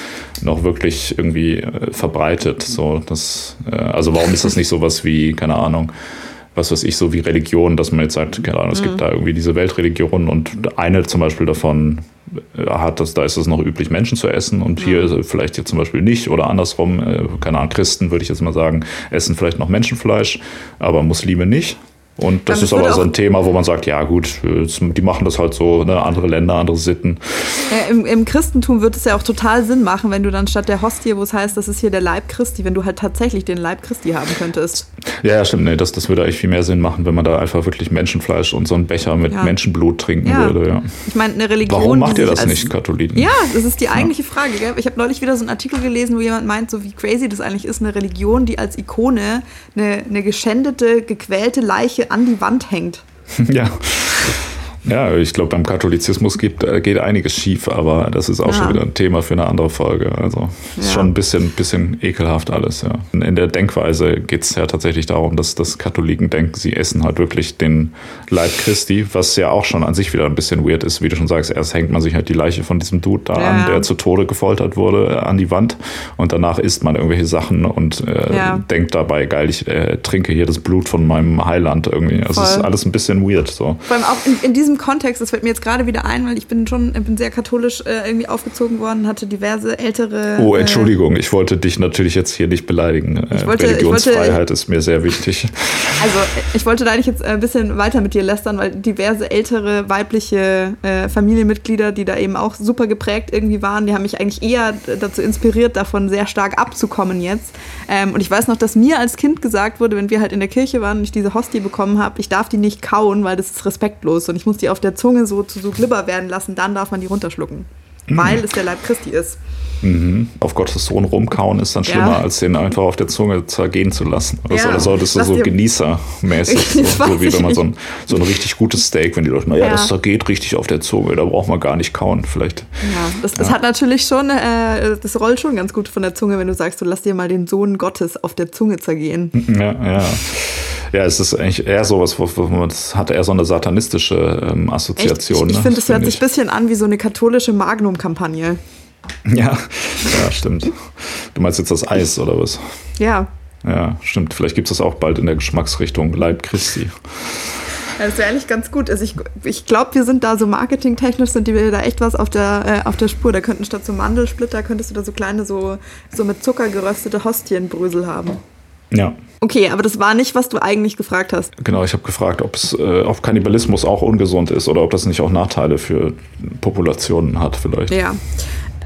noch wirklich irgendwie äh, verbreitet? So, das, äh, also warum ist das nicht sowas wie, keine Ahnung, was weiß ich, so wie Religion, dass man jetzt sagt, keine Ahnung, es mhm. gibt da irgendwie diese Weltreligionen und eine zum Beispiel davon äh, hat das, da ist es noch üblich, Menschen zu essen und mhm. hier vielleicht jetzt zum Beispiel nicht oder andersrum, äh, keine Ahnung, Christen würde ich jetzt mal sagen, essen vielleicht noch Menschenfleisch, aber Muslime nicht. Und das, ist aber so ein Thema, wo man sagt, ja gut, die machen das halt so, ne, andere Länder, andere Sitten. Ja, im, im, Christentum wird es ja auch total Sinn machen, wenn du dann statt der Hostie, wo es heißt, das ist hier der Leib Christi, wenn du halt tatsächlich den Leib Christi haben könntest. Ja, ja stimmt, nee, das, das würde eigentlich viel mehr Sinn machen, wenn man da einfach wirklich Menschenfleisch und so einen Becher mit ja. Menschenblut trinken ja. würde. Ja. Ich meine, eine Religion. Warum macht ihr das nicht, Katholiken? Ja, das ist die eigentliche Frage. Gell? Ich habe neulich wieder so einen Artikel gelesen, wo jemand meint, so wie crazy das eigentlich ist, eine Religion, die als Ikone eine, eine geschändete, gequälte Leiche an die Wand hängt. Ja. Ja, ich glaube, beim Katholizismus geht, äh, geht einiges schief, aber das ist auch ja. schon wieder ein Thema für eine andere Folge. Also ist ja. schon ein bisschen, bisschen ekelhaft alles, ja. In der Denkweise geht es ja tatsächlich darum, dass, dass Katholiken denken, sie essen halt wirklich den Leib Christi, was ja auch schon an sich wieder ein bisschen weird ist. Wie du schon sagst, erst hängt man sich halt die Leiche von diesem Dude da ja. an, der zu Tode gefoltert wurde, äh, an die Wand und danach isst man irgendwelche Sachen und äh, denkt dabei, geil, ich äh, trinke hier das Blut von meinem Heiland irgendwie. Also es ist alles ein bisschen weird. So. Vor allem auch in, in diesem diesem Kontext, das fällt mir jetzt gerade wieder ein, weil ich bin schon, bin sehr katholisch äh, irgendwie aufgezogen worden, hatte diverse ältere. Oh, Entschuldigung, äh, ich wollte dich natürlich jetzt hier nicht beleidigen. Äh, wollte, Religionsfreiheit wollte, ist mir sehr wichtig. Also ich wollte da eigentlich jetzt ein bisschen weiter mit dir lästern, weil diverse ältere weibliche äh, Familienmitglieder, die da eben auch super geprägt irgendwie waren, die haben mich eigentlich eher dazu inspiriert, davon sehr stark abzukommen jetzt. Ähm, und ich weiß noch, dass mir als Kind gesagt wurde, wenn wir halt in der Kirche waren und ich diese Hostie bekommen habe, ich darf die nicht kauen, weil das ist respektlos und ich muss die auf der Zunge so zu so Glibber werden lassen, dann darf man die runterschlucken. Mhm. Weil es der Leib Christi ist. Mhm. Auf Gottes Sohn rumkauen ist dann schlimmer, ja. als den einfach auf der Zunge zergehen zu lassen. Oder, ja. so, oder solltest du so genießermäßig, so, so, wie wenn man so ein, so ein richtig gutes Steak, wenn die Leute mal, ja, ja, das zergeht richtig auf der Zunge, da braucht man gar nicht kauen, vielleicht. Ja, das, das hat natürlich schon, äh, das rollt schon ganz gut von der Zunge, wenn du sagst, du lass dir mal den Sohn Gottes auf der Zunge zergehen. Ja, ja. Ja, es ist eigentlich eher sowas, wo, wo man, das hat eher so eine satanistische ähm, Assoziation. Echt? Ich, ich ne? finde, es hört sich ein bisschen an wie so eine katholische Magnum-Kampagne. Ja, ja, stimmt. Du meinst jetzt das Eis oder was? Ja. Ja, stimmt. Vielleicht gibt es das auch bald in der Geschmacksrichtung Leib Christi. Ja, das wäre eigentlich ganz gut. Also ich, ich glaube, wir sind da so marketingtechnisch, sind die da echt was auf der, äh, auf der Spur. Da könnten statt so Mandelsplitter, könntest du da so kleine, so, so mit Zucker geröstete Hostienbrösel haben. Ja. Okay, aber das war nicht, was du eigentlich gefragt hast. Genau, ich habe gefragt, ob, es, äh, ob Kannibalismus auch ungesund ist oder ob das nicht auch Nachteile für Populationen hat vielleicht. Ja.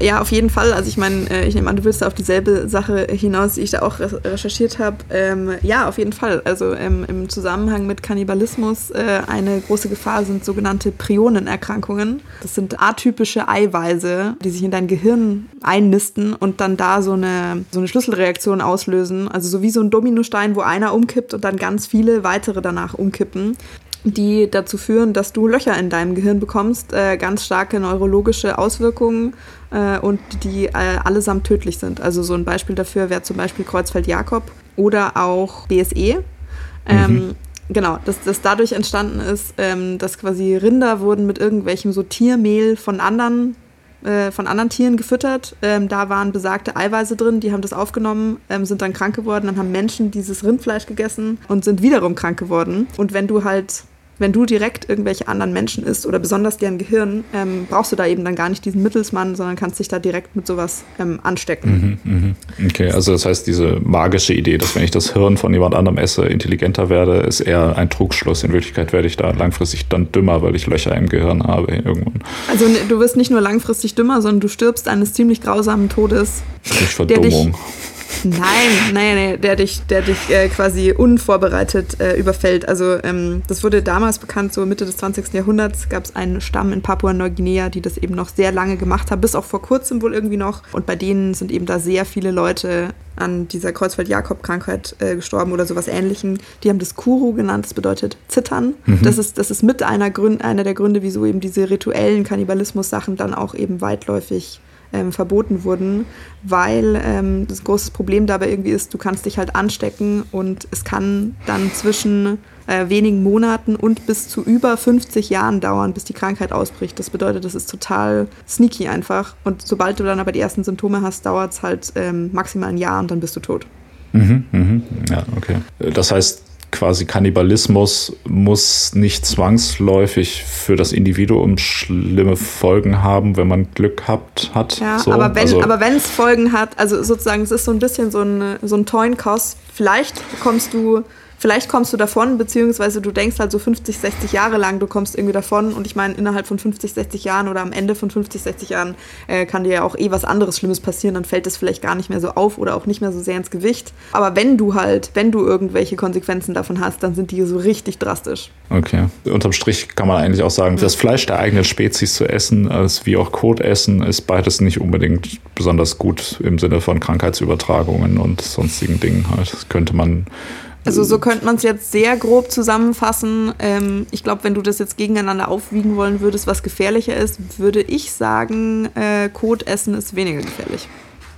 Ja, auf jeden Fall. Also ich meine, äh, ich nehme an, du willst da auf dieselbe Sache hinaus, die ich da auch recherchiert habe. Ähm, ja, auf jeden Fall. Also ähm, im Zusammenhang mit Kannibalismus äh, eine große Gefahr sind sogenannte Prionenerkrankungen. Das sind atypische Eiweiße, die sich in dein Gehirn einnisten und dann da so eine, so eine Schlüsselreaktion auslösen. Also so wie so ein Dominostein, wo einer umkippt und dann ganz viele weitere danach umkippen die dazu führen, dass du Löcher in deinem Gehirn bekommst, äh, ganz starke neurologische Auswirkungen äh, und die äh, allesamt tödlich sind. Also so ein Beispiel dafür wäre zum Beispiel Kreuzfeld-Jakob oder auch BSE. Ähm, mhm. Genau, dass das dadurch entstanden ist, ähm, dass quasi Rinder wurden mit irgendwelchem so Tiermehl von anderen äh, von anderen Tieren gefüttert. Ähm, da waren besagte Eiweiße drin, die haben das aufgenommen, ähm, sind dann krank geworden. Dann haben Menschen dieses Rindfleisch gegessen und sind wiederum krank geworden. Und wenn du halt wenn du direkt irgendwelche anderen Menschen isst oder besonders deren Gehirn, ähm, brauchst du da eben dann gar nicht diesen Mittelsmann, sondern kannst dich da direkt mit sowas ähm, anstecken. Mhm, mh. Okay, also das heißt, diese magische Idee, dass wenn ich das Hirn von jemand anderem esse, intelligenter werde, ist eher ein Trugschluss. In Wirklichkeit werde ich da langfristig dann dümmer, weil ich Löcher im Gehirn habe irgendwann. Also ne, du wirst nicht nur langfristig dümmer, sondern du stirbst eines ziemlich grausamen Todes. Durch Verdummung. Nein, nein, nein, der dich, der dich äh, quasi unvorbereitet äh, überfällt. Also ähm, das wurde damals bekannt, so Mitte des 20. Jahrhunderts gab es einen Stamm in Papua-Neuguinea, die das eben noch sehr lange gemacht haben, bis auch vor kurzem wohl irgendwie noch. Und bei denen sind eben da sehr viele Leute an dieser Kreuzfeld-Jakob-Krankheit äh, gestorben oder sowas ähnlichem. Die haben das Kuru genannt, das bedeutet Zittern. Mhm. Das, ist, das ist mit einer, Grün, einer der Gründe, wieso eben diese rituellen Kannibalismus-Sachen dann auch eben weitläufig ähm, verboten wurden, weil ähm, das große Problem dabei irgendwie ist, du kannst dich halt anstecken und es kann dann zwischen äh, wenigen Monaten und bis zu über 50 Jahren dauern, bis die Krankheit ausbricht. Das bedeutet, das ist total sneaky einfach. Und sobald du dann aber die ersten Symptome hast, dauert es halt ähm, maximal ein Jahr und dann bist du tot. Mhm, mh. Ja, okay. Das heißt, quasi Kannibalismus muss nicht zwangsläufig für das Individuum schlimme Folgen haben, wenn man Glück habt, hat. Ja, so. aber wenn also, es Folgen hat, also sozusagen, es ist so ein bisschen so ein, so ein Toin-Kost. Vielleicht kommst du vielleicht kommst du davon, beziehungsweise du denkst halt so 50, 60 Jahre lang, du kommst irgendwie davon. Und ich meine, innerhalb von 50, 60 Jahren oder am Ende von 50, 60 Jahren äh, kann dir ja auch eh was anderes Schlimmes passieren. Dann fällt es vielleicht gar nicht mehr so auf oder auch nicht mehr so sehr ins Gewicht. Aber wenn du halt, wenn du irgendwelche Konsequenzen davon hast, dann sind die so richtig drastisch. Okay. Unterm Strich kann man eigentlich auch sagen, das Fleisch der eigenen Spezies zu essen, als wie auch Kot essen, ist beides nicht unbedingt besonders gut im Sinne von Krankheitsübertragungen und sonstigen Dingen. Halt. Das könnte man also so könnte man es jetzt sehr grob zusammenfassen. Ähm, ich glaube, wenn du das jetzt gegeneinander aufwiegen wollen würdest, was gefährlicher ist, würde ich sagen, äh, Kot essen ist weniger gefährlich.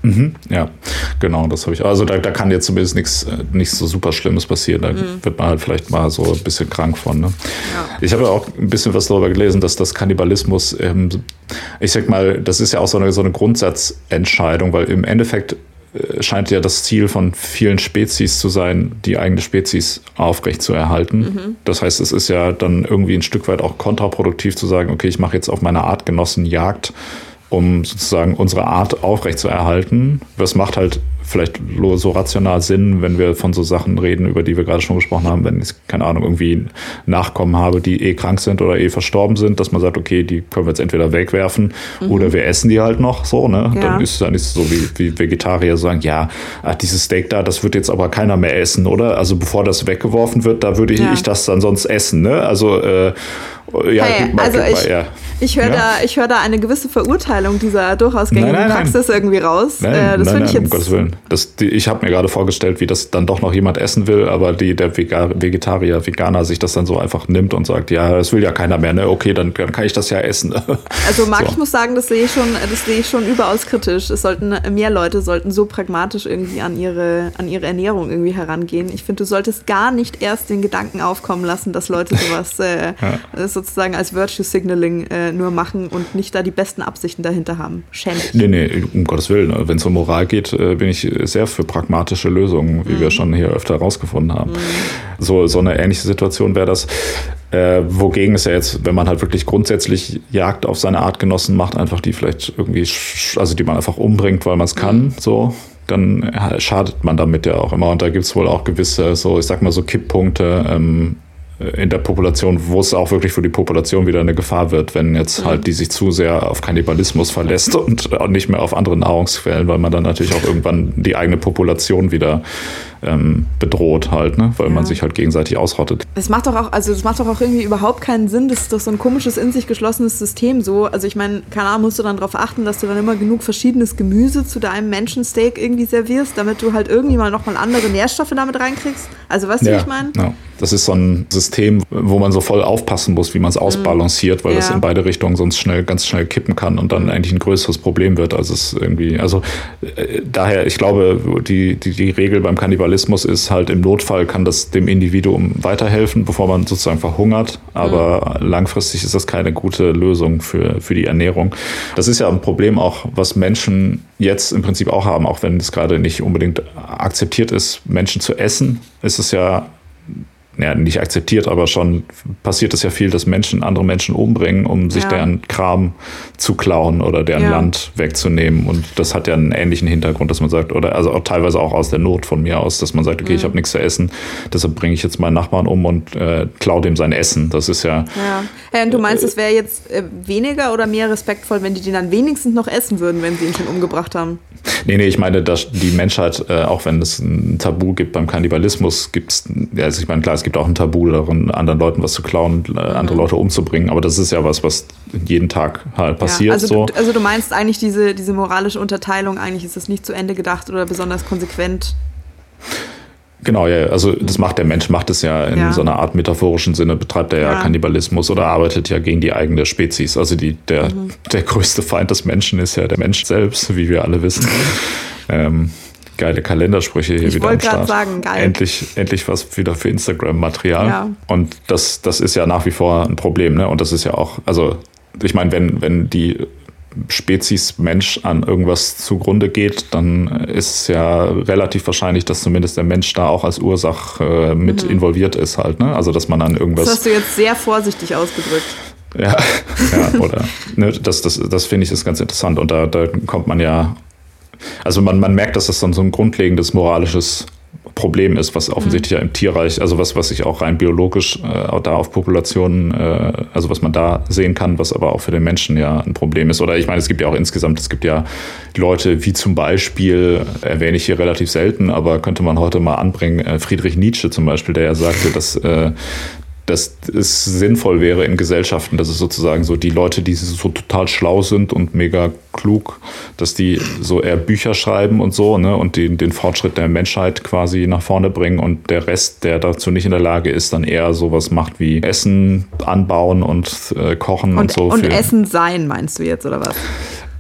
Mhm, ja, genau, das habe ich. Also da, da kann jetzt zumindest nichts äh, nichts so super Schlimmes passieren. Da mhm. wird man halt vielleicht mal so ein bisschen krank von. Ne? Ja. Ich habe auch ein bisschen was darüber gelesen, dass das Kannibalismus, ähm, ich sag mal, das ist ja auch so eine, so eine Grundsatzentscheidung, weil im Endeffekt scheint ja das Ziel von vielen Spezies zu sein, die eigene Spezies aufrecht zu erhalten. Mhm. Das heißt, es ist ja dann irgendwie ein Stück weit auch kontraproduktiv zu sagen, okay, ich mache jetzt auf meine Artgenossen Jagd, um sozusagen unsere Art aufrecht zu erhalten. Das macht halt vielleicht so rational Sinn, wenn wir von so Sachen reden, über die wir gerade schon gesprochen haben, wenn ich, keine Ahnung, irgendwie Nachkommen habe, die eh krank sind oder eh verstorben sind, dass man sagt, okay, die können wir jetzt entweder wegwerfen mhm. oder wir essen die halt noch so, ne? Ja. Dann ist es dann nicht so wie, wie Vegetarier sagen, ja, ah, dieses Steak da, das wird jetzt aber keiner mehr essen, oder? Also bevor das weggeworfen wird, da würde ich, ja. ich das dann sonst essen, ne? Also äh, ja, hey, also ich, ja. ich höre ja. da, hör da eine gewisse Verurteilung dieser durchaus gängigen nein, nein, Praxis nein. irgendwie raus. Nein, äh, das finde ich jetzt. Um Gottes Willen. Das, die, ich habe mir gerade vorgestellt, wie das dann doch noch jemand essen will, aber die, der Vegetarier, Veganer sich das dann so einfach nimmt und sagt, ja, das will ja keiner mehr, ne? Okay, dann, dann kann ich das ja essen. Also Marc, so. ich muss sagen, das sehe ich schon, das sehe ich schon überaus kritisch. Es sollten mehr Leute sollten so pragmatisch irgendwie an ihre, an ihre Ernährung irgendwie herangehen. Ich finde, du solltest gar nicht erst den Gedanken aufkommen lassen, dass Leute sowas äh, ja. so sozusagen als Virtue Signaling äh, nur machen und nicht da die besten Absichten dahinter haben. Schämlich. Nee, nee, um Gottes Willen. Wenn es um Moral geht, äh, bin ich sehr für pragmatische Lösungen, wie mhm. wir schon hier öfter herausgefunden haben. Mhm. So, so eine ähnliche Situation wäre das. Äh, wogegen es ja jetzt, wenn man halt wirklich grundsätzlich Jagd auf seine Artgenossen macht, einfach die vielleicht irgendwie, also die man einfach umbringt, weil man es kann, mhm. so, dann schadet man damit ja auch immer. Und da gibt es wohl auch gewisse, so, ich sag mal so Kipppunkte, ähm, in der Population, wo es auch wirklich für die Population wieder eine Gefahr wird, wenn jetzt mhm. halt die sich zu sehr auf Kannibalismus verlässt und nicht mehr auf andere Nahrungsquellen, weil man dann natürlich auch irgendwann die eigene Population wieder ähm, bedroht halt, ne? weil ja. man sich halt gegenseitig ausrottet. Es macht doch auch, also es macht doch auch irgendwie überhaupt keinen Sinn, das ist doch so ein komisches, in sich geschlossenes System so. Also ich meine, keine Ahnung, musst du dann darauf achten, dass du dann immer genug verschiedenes Gemüse zu deinem Menschensteak irgendwie servierst, damit du halt irgendwie mal nochmal andere Nährstoffe damit reinkriegst. Also weißt du, ja, wie ich meine? Ja. Das ist so ein System, wo man so voll aufpassen muss, wie man es mhm. ausbalanciert, weil ja. das in beide Richtungen sonst schnell, ganz schnell kippen kann und dann eigentlich ein größeres Problem wird, als es irgendwie, also äh, daher, ich glaube, die, die, die Regel beim Kannibalismus ist halt im Notfall kann das dem Individuum weiterhelfen, bevor man sozusagen verhungert, aber mhm. langfristig ist das keine gute Lösung für, für die Ernährung. Das ist ja ein Problem auch, was Menschen jetzt im Prinzip auch haben, auch wenn es gerade nicht unbedingt akzeptiert ist, Menschen zu essen, ist es ja ja, nicht akzeptiert, aber schon passiert es ja viel, dass Menschen andere Menschen umbringen, um sich ja. deren Kram zu klauen oder deren ja. Land wegzunehmen. Und das hat ja einen ähnlichen Hintergrund, dass man sagt, oder also auch teilweise auch aus der Not von mir aus, dass man sagt, okay, mhm. ich habe nichts zu essen, deshalb bringe ich jetzt meinen Nachbarn um und äh, klaue dem sein Essen. Das ist ja. Ja, und du meinst, es wäre jetzt äh, weniger oder mehr respektvoll, wenn die den dann wenigstens noch essen würden, wenn sie ihn schon umgebracht haben? Nee, nee, ich meine, dass die Menschheit, äh, auch wenn es ein Tabu gibt beim Kannibalismus, gibt es, also ich meine, klar, es gibt auch ein Tabu darin, anderen Leuten was zu klauen, äh, andere mhm. Leute umzubringen, aber das ist ja was, was jeden Tag halt passiert. Ja, also, so. du, also du meinst eigentlich diese, diese moralische Unterteilung, eigentlich ist das nicht zu Ende gedacht oder besonders konsequent? Genau, ja, also das macht der Mensch, macht es ja in ja. so einer Art metaphorischen Sinne, betreibt er ja, ja, Kannibalismus oder arbeitet ja gegen die eigene Spezies. Also die, der, mhm. der größte Feind des Menschen ist ja der Mensch selbst, wie wir alle wissen. ähm, geile Kalendersprüche hier ich wieder am Start. Sagen, geil. Endlich, endlich was wieder für Instagram-Material. Ja. Und das, das ist ja nach wie vor ein Problem, ne? Und das ist ja auch, also ich meine, wenn, wenn die Spezies Mensch an irgendwas zugrunde geht, dann ist es ja relativ wahrscheinlich, dass zumindest der Mensch da auch als Ursache äh, mit mhm. involviert ist halt. Ne? Also dass man an irgendwas. Das hast du jetzt sehr vorsichtig ausgedrückt. Ja, ja oder ne, das, das, das finde ich ist ganz interessant. Und da, da kommt man ja, also man, man merkt, dass das dann so ein grundlegendes moralisches Problem ist, was offensichtlich mhm. ja im Tierreich, also was, was sich auch rein biologisch äh, da auf Populationen, äh, also was man da sehen kann, was aber auch für den Menschen ja ein Problem ist. Oder ich meine, es gibt ja auch insgesamt, es gibt ja Leute wie zum Beispiel, erwähne ich hier relativ selten, aber könnte man heute mal anbringen, äh, Friedrich Nietzsche zum Beispiel, der ja sagte, dass äh, dass es sinnvoll wäre in Gesellschaften, dass es sozusagen so die Leute, die so total schlau sind und mega klug, dass die so eher Bücher schreiben und so, ne, und den, den Fortschritt der Menschheit quasi nach vorne bringen und der Rest, der dazu nicht in der Lage ist, dann eher sowas macht wie Essen anbauen und äh, kochen und, und so. Und Essen sein, meinst du jetzt, oder was?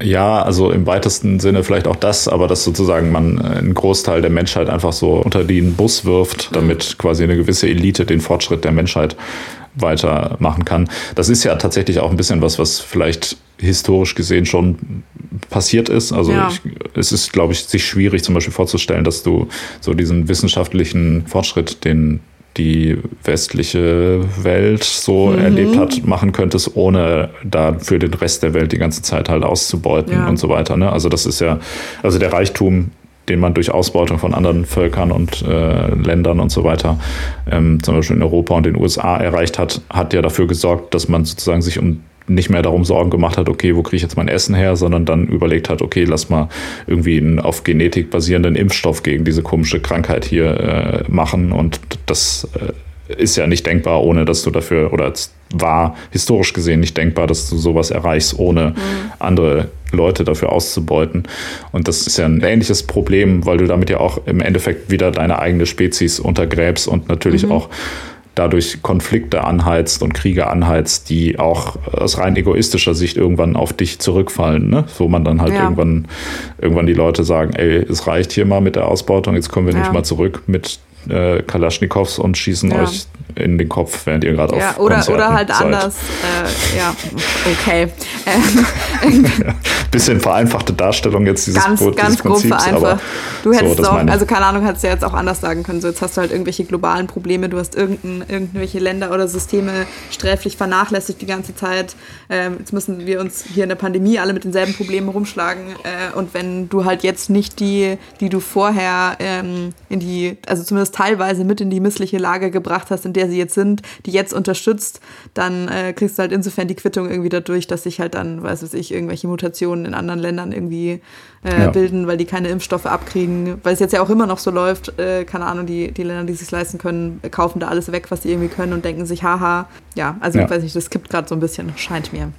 Ja, also im weitesten Sinne vielleicht auch das, aber dass sozusagen man äh, einen Großteil der Menschheit einfach so unter den Bus wirft, damit quasi eine gewisse Elite den Fortschritt der Menschheit weitermachen kann. Das ist ja tatsächlich auch ein bisschen was, was vielleicht historisch gesehen schon passiert ist. Also ja. ich, es ist, glaube ich, sich schwierig zum Beispiel vorzustellen, dass du so diesen wissenschaftlichen Fortschritt, den die westliche Welt so mhm. erlebt hat, machen könntest, ohne da für den Rest der Welt die ganze Zeit halt auszubeuten ja. und so weiter. Ne? Also das ist ja, also der Reichtum, den man durch Ausbeutung von anderen Völkern und äh, Ländern und so weiter, ähm, zum Beispiel in Europa und den USA erreicht hat, hat ja dafür gesorgt, dass man sozusagen sich um nicht mehr darum Sorgen gemacht hat, okay, wo kriege ich jetzt mein Essen her, sondern dann überlegt hat, okay, lass mal irgendwie einen auf Genetik basierenden Impfstoff gegen diese komische Krankheit hier äh, machen. Und das äh, ist ja nicht denkbar, ohne dass du dafür, oder war historisch gesehen nicht denkbar, dass du sowas erreichst, ohne mhm. andere Leute dafür auszubeuten. Und das ist ja ein ähnliches Problem, weil du damit ja auch im Endeffekt wieder deine eigene Spezies untergräbst und natürlich mhm. auch dadurch Konflikte anheizt und Kriege anheizt, die auch aus rein egoistischer Sicht irgendwann auf dich zurückfallen, ne? wo man dann halt ja. irgendwann, irgendwann die Leute sagen, ey, es reicht hier mal mit der Ausbeutung, jetzt kommen wir ja. nicht mal zurück mit äh, Kalaschnikows und schießen ja. euch in den Kopf, während ihr gerade ja, auf oder, Konzerten oder halt seid. anders. Äh, ja, okay. Ähm, ja, bisschen vereinfachte Darstellung jetzt dieses, ganz, dieses ganz Prinzips. Grob vereinfacht. Du hättest so, auch, also keine Ahnung, hättest du ja jetzt auch anders sagen können. So, jetzt hast du halt irgendwelche globalen Probleme, du hast irgendwelche Länder oder Systeme sträflich vernachlässigt die ganze Zeit. Ähm, jetzt müssen wir uns hier in der Pandemie alle mit denselben Problemen rumschlagen. Äh, und wenn du halt jetzt nicht die, die du vorher ähm, in die, also zumindest teilweise mit in die missliche Lage gebracht hast, in der sie jetzt sind, die jetzt unterstützt, dann äh, kriegst du halt insofern die Quittung irgendwie dadurch, dass sich halt dann, weiß was ich, irgendwelche Mutationen in anderen Ländern irgendwie äh, ja. bilden, weil die keine Impfstoffe abkriegen, weil es jetzt ja auch immer noch so läuft, äh, keine Ahnung, die, die Länder, die sich leisten können, kaufen da alles weg, was sie irgendwie können und denken sich, haha, ja, also ja. ich weiß nicht, das kippt gerade so ein bisschen, scheint mir.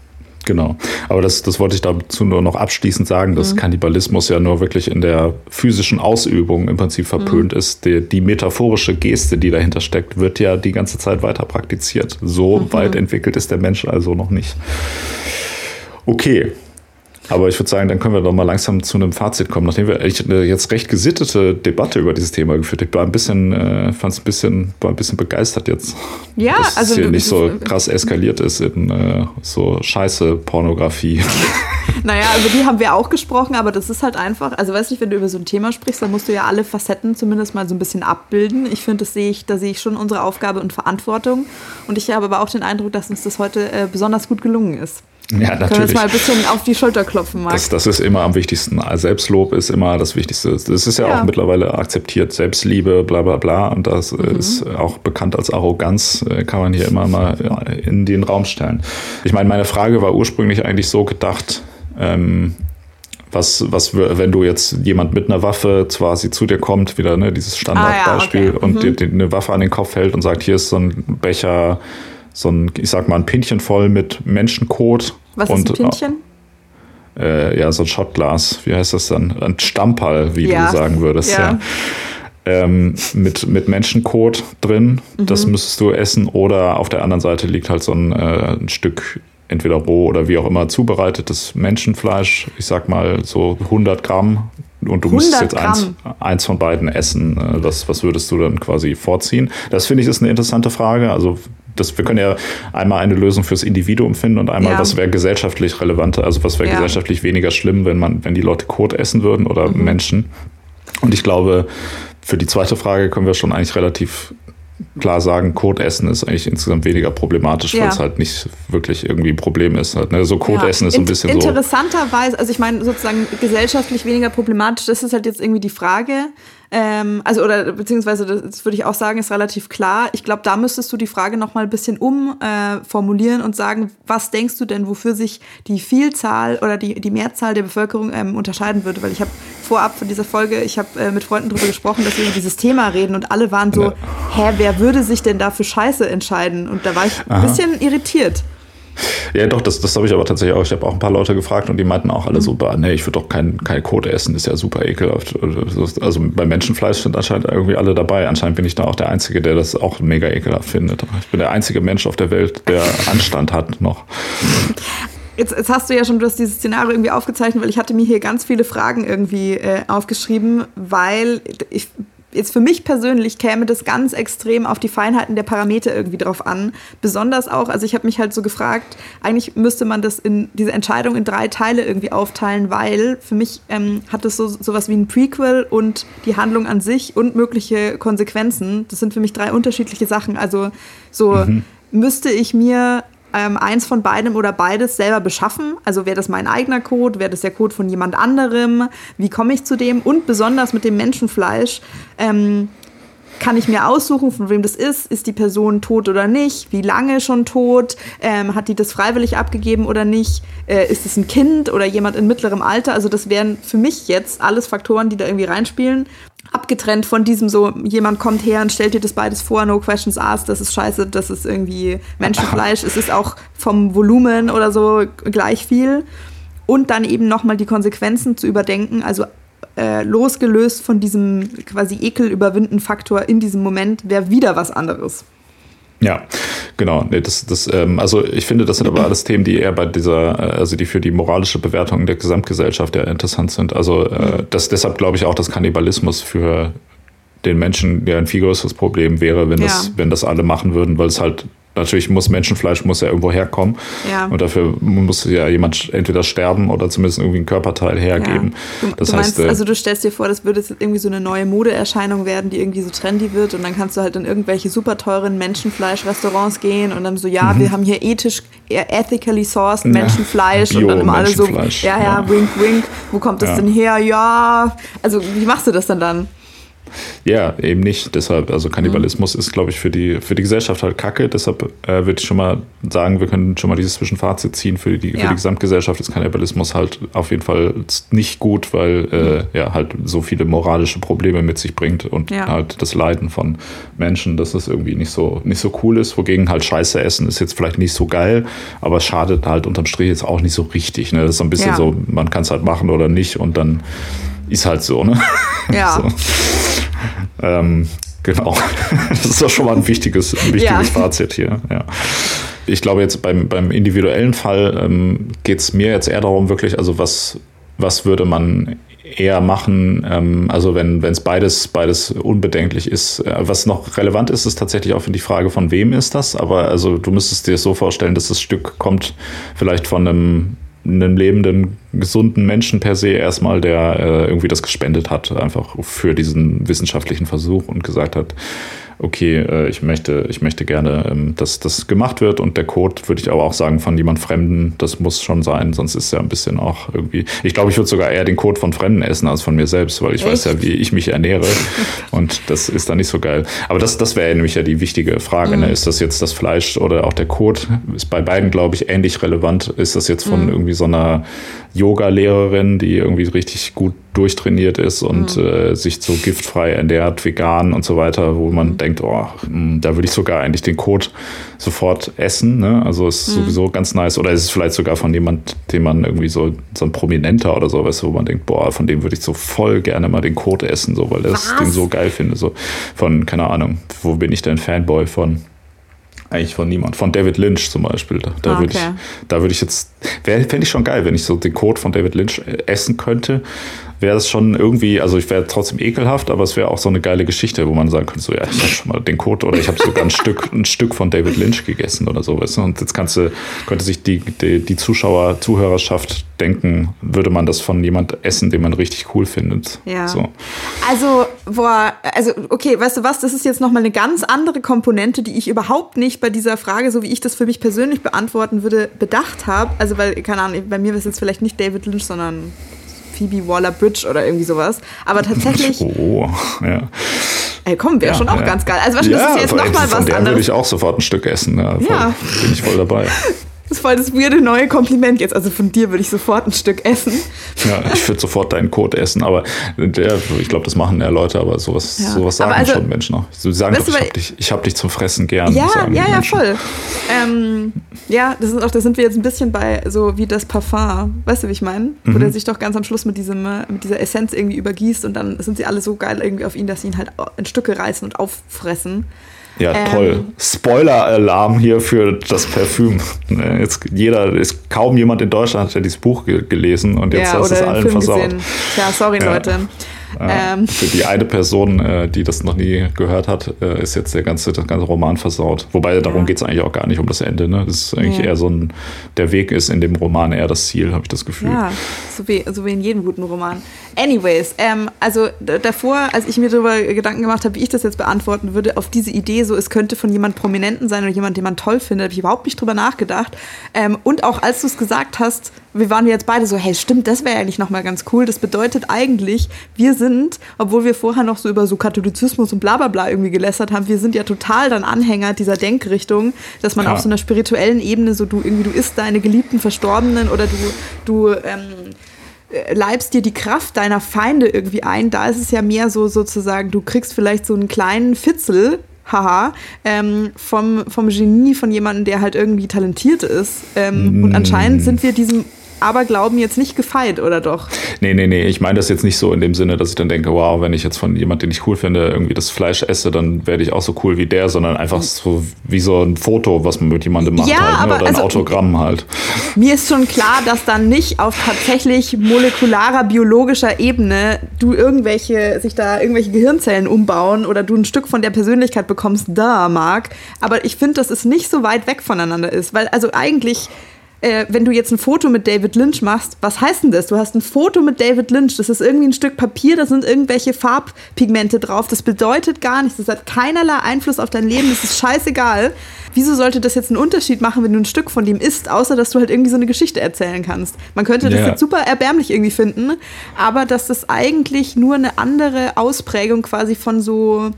Genau. Aber das, das wollte ich dazu nur noch abschließend sagen, dass mhm. Kannibalismus ja nur wirklich in der physischen Ausübung im Prinzip verpönt mhm. ist. Die, die, metaphorische Geste, die dahinter steckt, wird ja die ganze Zeit weiter praktiziert. So mhm. weit entwickelt ist der Mensch also noch nicht. Okay, aber ich würde sagen, dann können wir doch mal langsam zu einem Fazit kommen, nachdem wir eine jetzt recht gesittete Debatte über dieses Thema geführt haben. Ich war ein bisschen, äh, fand es ein bisschen, war ein bisschen begeistert jetzt. Ja, dass also es hier nicht so krass eskaliert ist in äh, so scheiße Pornografie. Naja, über die haben wir auch gesprochen, aber das ist halt einfach, also weiß nicht, wenn du über so ein Thema sprichst, dann musst du ja alle Facetten zumindest mal so ein bisschen abbilden. Ich finde, das sehe ich, da sehe ich schon unsere Aufgabe und Verantwortung. Und ich habe aber auch den Eindruck, dass uns das heute äh, besonders gut gelungen ist. Ja, natürlich. Können wir uns mal ein bisschen auf die Schulter klopfen, Marc? Das, das ist immer am wichtigsten. Selbstlob ist immer das Wichtigste. Das ist ja, ja. auch mittlerweile akzeptiert. Selbstliebe, bla bla bla. Und das mhm. ist auch bekannt als Arroganz, äh, kann man hier immer mal in den Raum stellen. Ich meine, meine Frage war ursprünglich eigentlich so gedacht, ähm, was, was, wenn du jetzt jemand mit einer Waffe zwar sie zu dir kommt, wieder ne, dieses Standardbeispiel, ah, ja, okay. und mhm. dir, dir eine Waffe an den Kopf hält und sagt, hier ist so ein Becher so ein, ich sag mal, ein Pinchen voll mit Menschenkot. Was und, ist ein Pinchen? Äh, ja, so ein Schottglas. Wie heißt das dann? Ein Stamperl, wie ja. du sagen würdest. Ja. ja. Ähm, mit, mit Menschenkot drin. Mhm. Das müsstest du essen. Oder auf der anderen Seite liegt halt so ein, äh, ein Stück entweder roh oder wie auch immer zubereitetes Menschenfleisch. Ich sag mal so 100 Gramm. Und du müsstest jetzt eins, eins von beiden essen. Äh, das, was würdest du dann quasi vorziehen? Das finde ich ist eine interessante Frage. Also das, wir können ja einmal eine Lösung fürs Individuum finden und einmal, ja. was wäre gesellschaftlich relevanter, also was wäre ja. gesellschaftlich weniger schlimm, wenn man, wenn die Leute Kot essen würden oder mhm. Menschen. Und ich glaube, für die zweite Frage können wir schon eigentlich relativ klar sagen, Kot essen ist eigentlich insgesamt weniger problematisch, ja. weil es halt nicht wirklich irgendwie ein Problem ist. Halt, ne? So Kot essen ist so ein bisschen Interessanterweise, so. Interessanterweise, also ich meine sozusagen gesellschaftlich weniger problematisch, das ist halt jetzt irgendwie die Frage. Ähm, also, oder beziehungsweise, das würde ich auch sagen, ist relativ klar. Ich glaube, da müsstest du die Frage nochmal ein bisschen umformulieren äh, und sagen, was denkst du denn, wofür sich die Vielzahl oder die, die Mehrzahl der Bevölkerung ähm, unterscheiden würde? Weil ich habe vorab von dieser Folge, ich habe äh, mit Freunden darüber gesprochen, dass wir über dieses Thema reden und alle waren so, ja. hä, wer würde sich denn da für Scheiße entscheiden? Und da war ich ein bisschen irritiert. Ja, doch, das, das habe ich aber tatsächlich auch. Ich habe auch ein paar Leute gefragt und die meinten auch alle mhm. so, nee, ich würde doch kein, kein Kot essen, ist ja super ekelhaft. Also bei Menschenfleisch sind anscheinend irgendwie alle dabei. Anscheinend bin ich da auch der Einzige, der das auch mega ekelhaft findet. Ich bin der einzige Mensch auf der Welt, der Anstand hat noch. Jetzt, jetzt, hast du ja schon du hast dieses Szenario irgendwie aufgezeichnet, weil ich hatte mir hier ganz viele Fragen irgendwie äh, aufgeschrieben, weil ich jetzt für mich persönlich käme das ganz extrem auf die Feinheiten der Parameter irgendwie drauf an. Besonders auch, also ich habe mich halt so gefragt, eigentlich müsste man das in diese Entscheidung in drei Teile irgendwie aufteilen, weil für mich ähm, hat es so sowas wie ein Prequel und die Handlung an sich und mögliche Konsequenzen. Das sind für mich drei unterschiedliche Sachen. Also so mhm. müsste ich mir ähm, eins von beidem oder beides selber beschaffen. Also wäre das mein eigener Code, wäre das der Code von jemand anderem, wie komme ich zu dem und besonders mit dem Menschenfleisch. Ähm, kann ich mir aussuchen, von wem das ist. Ist die Person tot oder nicht? Wie lange schon tot? Ähm, hat die das freiwillig abgegeben oder nicht? Äh, ist es ein Kind oder jemand in mittlerem Alter? Also das wären für mich jetzt alles Faktoren, die da irgendwie reinspielen. Abgetrennt von diesem so, jemand kommt her und stellt dir das beides vor, no questions asked, das ist scheiße, das ist irgendwie Menschenfleisch, es ist auch vom Volumen oder so gleich viel. Und dann eben nochmal die Konsequenzen zu überdenken, also äh, losgelöst von diesem quasi Ekel überwinden Faktor in diesem Moment wäre wieder was anderes. Ja, genau. Nee, das, das, ähm, also ich finde, das sind aber alles Themen, die eher bei dieser, äh, also die für die moralische Bewertung der Gesamtgesellschaft ja interessant sind. Also äh, das deshalb glaube ich auch, dass Kannibalismus für den Menschen ja ein viel größeres Problem wäre, wenn das, wenn das alle machen würden, weil es halt natürlich muss Menschenfleisch muss ja irgendwo herkommen. Ja. Und dafür muss ja jemand entweder sterben oder zumindest irgendwie ein Körperteil hergeben. Ja. Du, das du heißt, meinst, äh, also du stellst dir vor, das würde jetzt irgendwie so eine neue Modeerscheinung werden, die irgendwie so trendy wird und dann kannst du halt in irgendwelche super teuren Menschenfleisch-Restaurants gehen und dann so, ja, mhm. wir haben hier ethisch, ethically sourced Menschenfleisch ja, und dann immer alle so, ja, ja, ja, wink, wink, wo kommt das denn her? Ja, also wie machst du das dann dann? Ja, eben nicht. Deshalb, also Kannibalismus mhm. ist, glaube ich, für die, für die Gesellschaft halt kacke. Deshalb äh, würde ich schon mal sagen, wir können schon mal dieses Zwischenfazit ziehen. Für die, ja. für die Gesamtgesellschaft ist Kannibalismus halt auf jeden Fall nicht gut, weil äh, mhm. ja halt so viele moralische Probleme mit sich bringt und ja. halt das Leiden von Menschen, dass es irgendwie nicht so, nicht so cool ist. Wogegen halt Scheiße essen ist jetzt vielleicht nicht so geil, aber schadet halt unterm Strich jetzt auch nicht so richtig. Ne? Das ist so ein bisschen ja. so, man kann es halt machen oder nicht und dann ist halt so, ne? Ja. so. Ähm, genau. Das ist doch schon mal ein wichtiges, ein wichtiges ja. Fazit hier. Ja. Ich glaube, jetzt beim, beim individuellen Fall ähm, geht es mir jetzt eher darum, wirklich, also was, was würde man eher machen, ähm, also wenn es beides, beides unbedenklich ist. Äh, was noch relevant ist, ist tatsächlich auch für die Frage, von wem ist das, aber also du müsstest dir so vorstellen, dass das Stück kommt vielleicht von einem einen lebenden, gesunden Menschen per se erstmal, der äh, irgendwie das gespendet hat, einfach für diesen wissenschaftlichen Versuch und gesagt hat, okay, äh, ich, möchte, ich möchte gerne, ähm, dass das gemacht wird und der Code würde ich aber auch sagen von jemand Fremden, das muss schon sein, sonst ist ja ein bisschen auch irgendwie, ich glaube, ich würde sogar eher den Code von Fremden essen als von mir selbst, weil ich Echt? weiß ja, wie ich mich ernähre und das ist dann nicht so geil. Aber das, das wäre nämlich ja die wichtige Frage, ne? mhm. ne? ist das jetzt das Fleisch oder auch der Code? Ist bei beiden, glaube ich, ähnlich relevant. Ist das jetzt von mhm. irgendwie so einer Yoga-Lehrerin, die irgendwie richtig gut durchtrainiert ist und mhm. äh, sich so giftfrei ernährt, vegan und so weiter, wo man mhm. denkt, oh, hm, da würde ich sogar eigentlich den Code sofort essen. Ne? Also ist mhm. sowieso ganz nice. Oder ist es vielleicht sogar von jemand, den man irgendwie so, so ein Prominenter oder so, weißt du, wo man denkt, boah, von dem würde ich so voll gerne mal den Code essen, so, weil das Was? den so geil finde. So von, keine Ahnung, wo bin ich denn Fanboy von? Eigentlich von niemand. Von David Lynch zum Beispiel. Da, da ah, okay. würde ich, da würde ich jetzt, fände ich schon geil, wenn ich so den Code von David Lynch äh, essen könnte wäre es schon irgendwie, also ich wäre trotzdem ekelhaft, aber es wäre auch so eine geile Geschichte, wo man sagen könnte, so ja, ich habe schon mal den Code oder ich habe sogar ein Stück, ein Stück von David Lynch gegessen oder so, weißt du? Und jetzt kannst du, könnte sich die, die, die Zuschauer, Zuhörerschaft denken, würde man das von jemand essen, den man richtig cool findet. Ja. So. Also, boah, also, okay, weißt du was, das ist jetzt nochmal eine ganz andere Komponente, die ich überhaupt nicht bei dieser Frage, so wie ich das für mich persönlich beantworten würde, bedacht habe. Also, weil, keine Ahnung, bei mir wäre es jetzt vielleicht nicht David Lynch, sondern Phoebe Waller-Bridge oder irgendwie sowas. Aber tatsächlich. Oh, ja. Ey, komm, wäre ja, schon auch ja. ganz geil. Also, ja, das ist jetzt nochmal was anderes. würde ich auch sofort ein Stück essen. Ja, voll, ja. Bin ich voll dabei. Das ist voll das weirde neue Kompliment jetzt. Also von dir würde ich sofort ein Stück essen. Ja, ich würde sofort deinen Code essen, aber der, ich glaube, das machen ja Leute, aber sowas, ja. sowas sagen also, schon Menschen auch. Sie sagen doch, ich habe dich, hab dich zum Fressen gern. Ja, ja, ja, voll. Ähm, ja, das ist auch, da sind wir jetzt ein bisschen bei so wie das Parfum. Weißt du, wie ich meine? Mhm. Wo der sich doch ganz am Schluss mit, diesem, mit dieser Essenz irgendwie übergießt und dann sind sie alle so geil irgendwie auf ihn, dass sie ihn halt in Stücke reißen und auffressen. Ja, ähm, toll. Spoiler-Alarm hier für das Parfüm. Ne, jetzt jeder, ist kaum jemand in Deutschland hat ja dieses Buch ge gelesen und jetzt ja, hast du es allen versaut. Gesehen. Ja, sorry, ja. Leute. Ähm. Für die eine Person, äh, die das noch nie gehört hat, äh, ist jetzt der ganze, der ganze Roman versaut. Wobei darum ja. geht es eigentlich auch gar nicht um das Ende. Ne? Das ist eigentlich nee. eher so ein, der Weg ist in dem Roman eher das Ziel, habe ich das Gefühl. Ja, so wie, so wie in jedem guten Roman. Anyways, ähm, also davor, als ich mir darüber Gedanken gemacht habe, wie ich das jetzt beantworten würde, auf diese Idee, so es könnte von jemand Prominenten sein oder jemand, den man toll findet, habe ich überhaupt nicht drüber nachgedacht. Ähm, und auch als du es gesagt hast, wir waren jetzt beide so, hey, stimmt, das wäre eigentlich nochmal ganz cool. Das bedeutet eigentlich, wir sind, obwohl wir vorher noch so über so Katholizismus und bla bla bla irgendwie gelästert haben, wir sind ja total dann Anhänger dieser Denkrichtung, dass man ja. auf so einer spirituellen Ebene so, du irgendwie, du isst deine geliebten Verstorbenen oder du, du ähm, leibst dir die Kraft deiner Feinde irgendwie ein. Da ist es ja mehr so sozusagen, du kriegst vielleicht so einen kleinen Fitzel haha, ähm, vom, vom Genie von jemandem, der halt irgendwie talentiert ist. Ähm, mm. Und anscheinend sind wir diesem aber Glauben jetzt nicht gefeit, oder doch? Nee, nee, nee. Ich meine das jetzt nicht so in dem Sinne, dass ich dann denke, wow, wenn ich jetzt von jemandem, den ich cool finde, irgendwie das Fleisch esse, dann werde ich auch so cool wie der, sondern einfach so wie so ein Foto, was man mit jemandem macht. Ja, halt, ne? aber oder ein also, Autogramm halt. Mir ist schon klar, dass dann nicht auf tatsächlich molekularer, biologischer Ebene du irgendwelche, sich da irgendwelche Gehirnzellen umbauen oder du ein Stück von der Persönlichkeit bekommst, da, Marc. Aber ich finde, dass es nicht so weit weg voneinander ist, weil also eigentlich äh, wenn du jetzt ein Foto mit David Lynch machst, was heißt denn das? Du hast ein Foto mit David Lynch, das ist irgendwie ein Stück Papier, da sind irgendwelche Farbpigmente drauf, das bedeutet gar nichts, das hat keinerlei Einfluss auf dein Leben, das ist scheißegal. Wieso sollte das jetzt einen Unterschied machen, wenn du ein Stück von dem isst, außer dass du halt irgendwie so eine Geschichte erzählen kannst? Man könnte das ja. jetzt super erbärmlich irgendwie finden, aber dass das eigentlich nur eine andere Ausprägung quasi von so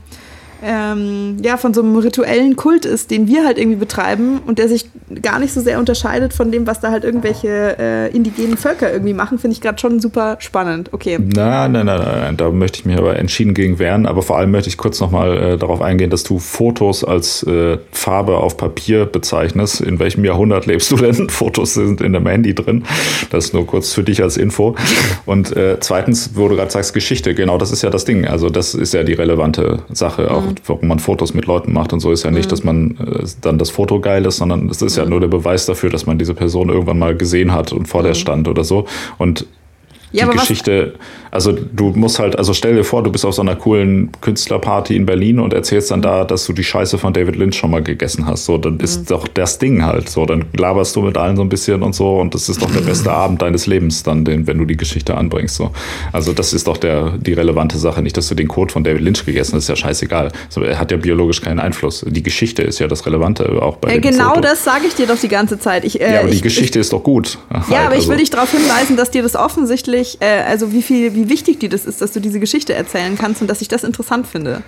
ähm, ja, von so einem rituellen Kult ist, den wir halt irgendwie betreiben und der sich gar nicht so sehr unterscheidet von dem, was da halt irgendwelche äh, indigenen Völker irgendwie machen, finde ich gerade schon super spannend. Okay. Nein, nein, nein, nein, da möchte ich mich aber entschieden gegen wehren. Aber vor allem möchte ich kurz nochmal äh, darauf eingehen, dass du Fotos als äh, Farbe auf Papier bezeichnest. In welchem Jahrhundert lebst du denn? Fotos sind in deinem Handy drin. Das nur kurz für dich als Info. Und äh, zweitens, wo du gerade sagst, Geschichte, genau das ist ja das Ding. Also das ist ja die relevante Sache auch. Mhm warum man Fotos mit Leuten macht und so, ist ja nicht, mhm. dass man äh, dann das Foto geil ist, sondern es ist mhm. ja nur der Beweis dafür, dass man diese Person irgendwann mal gesehen hat und vor mhm. der stand oder so. Und ja, die Geschichte, also du musst halt, also stell dir vor, du bist auf so einer coolen Künstlerparty in Berlin und erzählst dann da, dass du die Scheiße von David Lynch schon mal gegessen hast. So, dann ist mhm. doch das Ding halt so. Dann laberst du mit allen so ein bisschen und so und das ist doch der beste Abend deines Lebens dann, den, wenn du die Geschichte anbringst. So. Also das ist doch der, die relevante Sache. Nicht, dass du den Code von David Lynch gegessen hast, ist ja scheißegal. Also, er hat ja biologisch keinen Einfluss. Die Geschichte ist ja das Relevante auch bei äh, Genau das sage ich dir doch die ganze Zeit. Ich, äh, ja, aber ich, die Geschichte ich, ist doch gut. Ja, halt, aber ich also. will dich darauf hinweisen, dass dir das offensichtlich, äh, also wie viel, wie wichtig dir das ist, dass du diese Geschichte erzählen kannst und dass ich das interessant finde.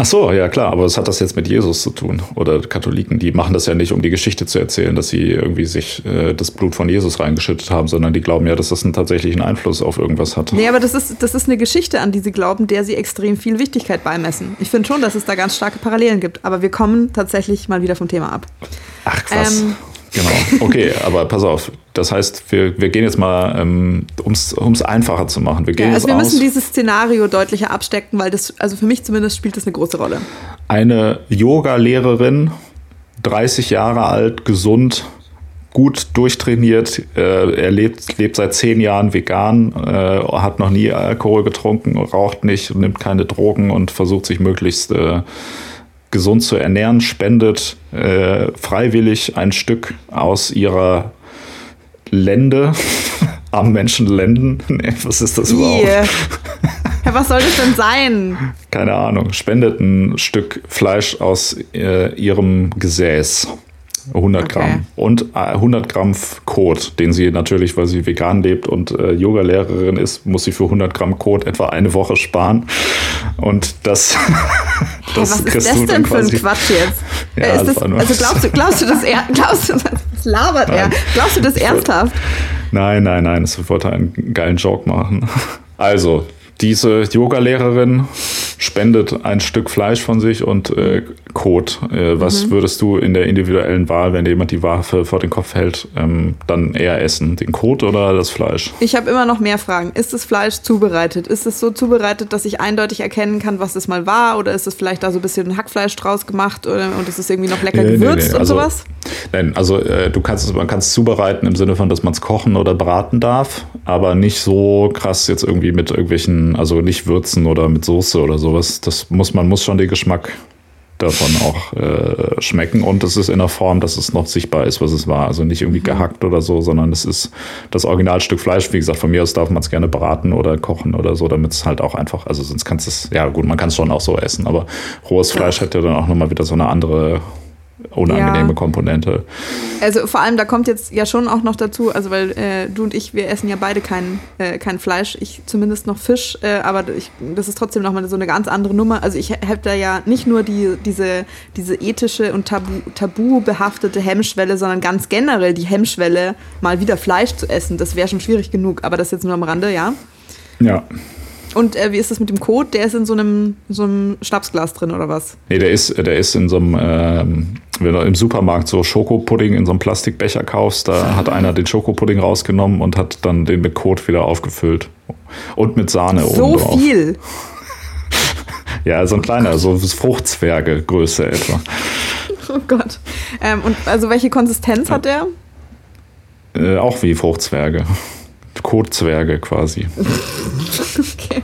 Ach so, ja klar, aber was hat das jetzt mit Jesus zu tun? Oder Katholiken, die machen das ja nicht, um die Geschichte zu erzählen, dass sie irgendwie sich äh, das Blut von Jesus reingeschüttet haben, sondern die glauben ja, dass das einen tatsächlichen Einfluss auf irgendwas hat. Nee, aber das ist, das ist eine Geschichte, an die sie glauben, der sie extrem viel Wichtigkeit beimessen. Ich finde schon, dass es da ganz starke Parallelen gibt, aber wir kommen tatsächlich mal wieder vom Thema ab. Ach krass. Ähm, Genau, okay, aber pass auf. Das heißt, wir, wir gehen jetzt mal, ähm, um es einfacher zu machen. Wir, gehen ja, also wir müssen dieses Szenario deutlicher abstecken, weil das, also für mich zumindest spielt das eine große Rolle. Eine Yoga-Lehrerin, 30 Jahre alt, gesund, gut durchtrainiert. Äh, er lebt, lebt seit zehn Jahren vegan, äh, hat noch nie Alkohol getrunken, raucht nicht, nimmt keine Drogen und versucht sich möglichst äh, gesund zu ernähren, spendet äh, freiwillig ein Stück aus ihrer Lände am Menschen lenden. Nee, was ist das überhaupt? Yeah. Ja, was soll das denn sein? Keine Ahnung. Spendet ein Stück Fleisch aus äh, ihrem Gesäß. 100 okay. Gramm. Und 100 äh, Gramm Kot, den sie natürlich, weil sie vegan lebt und äh, Yoga-Lehrerin ist, muss sie für 100 Gramm Kot etwa eine Woche sparen. Und das, das hey, was ist das denn für ein Quatsch jetzt? Ja, äh, das, also glaubst du, glaubst du das er, glaubst du, was labert nein. er? Glaubst du das ernsthaft? Nein, nein, nein, es wollte einen geilen Joke machen. Also, diese Yoga-Lehrerin spendet ein Stück Fleisch von sich und äh, Kot. Äh, was mhm. würdest du in der individuellen Wahl, wenn dir jemand die Waffe vor den Kopf hält, ähm, dann eher essen? Den Kot oder das Fleisch? Ich habe immer noch mehr Fragen. Ist das Fleisch zubereitet? Ist es so zubereitet, dass ich eindeutig erkennen kann, was es mal war? Oder ist es vielleicht da so ein bisschen Hackfleisch draus gemacht oder, und es ist irgendwie noch lecker nee, gewürzt nee, nee. und also, sowas? Nein, also äh, du kannst es, man kann es zubereiten im Sinne von, dass man es kochen oder braten darf, aber nicht so krass jetzt irgendwie mit irgendwelchen, also nicht würzen oder mit Soße oder sowas. Das muss man muss schon den Geschmack davon auch äh, schmecken und es ist in der Form, dass es noch sichtbar ist, was es war. Also nicht irgendwie mhm. gehackt oder so, sondern es ist das Originalstück Fleisch. Wie gesagt, von mir aus darf man es gerne braten oder kochen oder so, damit es halt auch einfach, also sonst kannst du es, ja gut, man kann es schon auch so essen, aber rohes Fleisch ja. hat ja dann auch nochmal wieder so eine andere unangenehme ja. Komponente. Also vor allem, da kommt jetzt ja schon auch noch dazu, also weil äh, du und ich, wir essen ja beide kein, äh, kein Fleisch, ich zumindest noch Fisch, äh, aber ich, das ist trotzdem nochmal so eine ganz andere Nummer. Also ich habe da ja nicht nur die, diese, diese ethische und tabu, tabu behaftete Hemmschwelle, sondern ganz generell die Hemmschwelle, mal wieder Fleisch zu essen. Das wäre schon schwierig genug, aber das jetzt nur am Rande, ja? Ja. Und äh, wie ist das mit dem Code? Der ist in so einem, so einem Schnapsglas drin oder was? Nee, der ist, der ist in so einem, ähm, wenn du im Supermarkt so Schokopudding in so einem Plastikbecher kaufst, da hat einer den Schokopudding rausgenommen und hat dann den mit Code wieder aufgefüllt. Und mit Sahne so oben. So viel? ja, so ein kleiner, so Fruchtzwerge-Größe etwa. Oh Gott. Ähm, und also welche Konsistenz ja. hat der? Äh, auch wie Fruchtzwerge. Kotzwerge quasi. okay.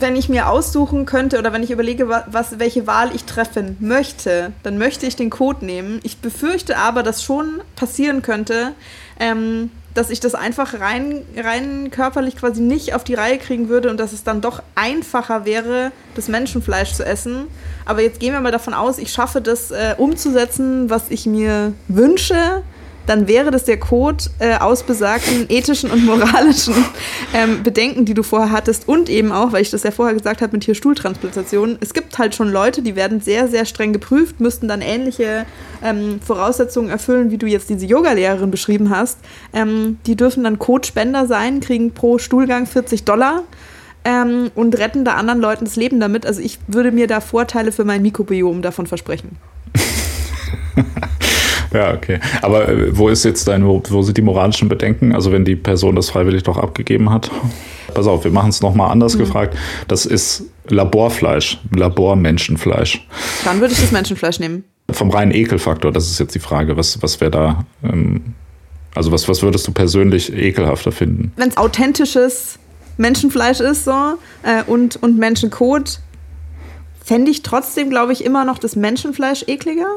Wenn ich mir aussuchen könnte oder wenn ich überlege, was, welche Wahl ich treffen möchte, dann möchte ich den Code nehmen. Ich befürchte aber, dass schon passieren könnte, ähm, dass ich das einfach rein, rein körperlich quasi nicht auf die Reihe kriegen würde und dass es dann doch einfacher wäre, das Menschenfleisch zu essen. Aber jetzt gehen wir mal davon aus, ich schaffe das äh, umzusetzen, was ich mir wünsche dann wäre das der Code äh, aus besagten ethischen und moralischen ähm, Bedenken, die du vorher hattest und eben auch, weil ich das ja vorher gesagt habe mit Tierstuhltransplantationen, es gibt halt schon Leute, die werden sehr, sehr streng geprüft, müssten dann ähnliche ähm, Voraussetzungen erfüllen, wie du jetzt diese Yogalehrerin beschrieben hast. Ähm, die dürfen dann Codespender sein, kriegen pro Stuhlgang 40 Dollar. Ähm, und retten da anderen Leuten das Leben damit. Also ich würde mir da Vorteile für mein Mikrobiom davon versprechen. Ja, okay. Aber äh, wo ist jetzt dein, wo, wo sind die moralischen Bedenken? Also wenn die Person das freiwillig doch abgegeben hat? Pass auf, wir machen es nochmal anders mhm. gefragt. Das ist Laborfleisch, Labormenschenfleisch. Dann würde ich das Menschenfleisch nehmen. Vom reinen Ekelfaktor, das ist jetzt die Frage. Was, was wäre da, ähm, also was, was würdest du persönlich ekelhafter finden? Wenn es authentisches Menschenfleisch ist so äh, und, und Menschenkot, fände ich trotzdem, glaube ich, immer noch das Menschenfleisch ekliger.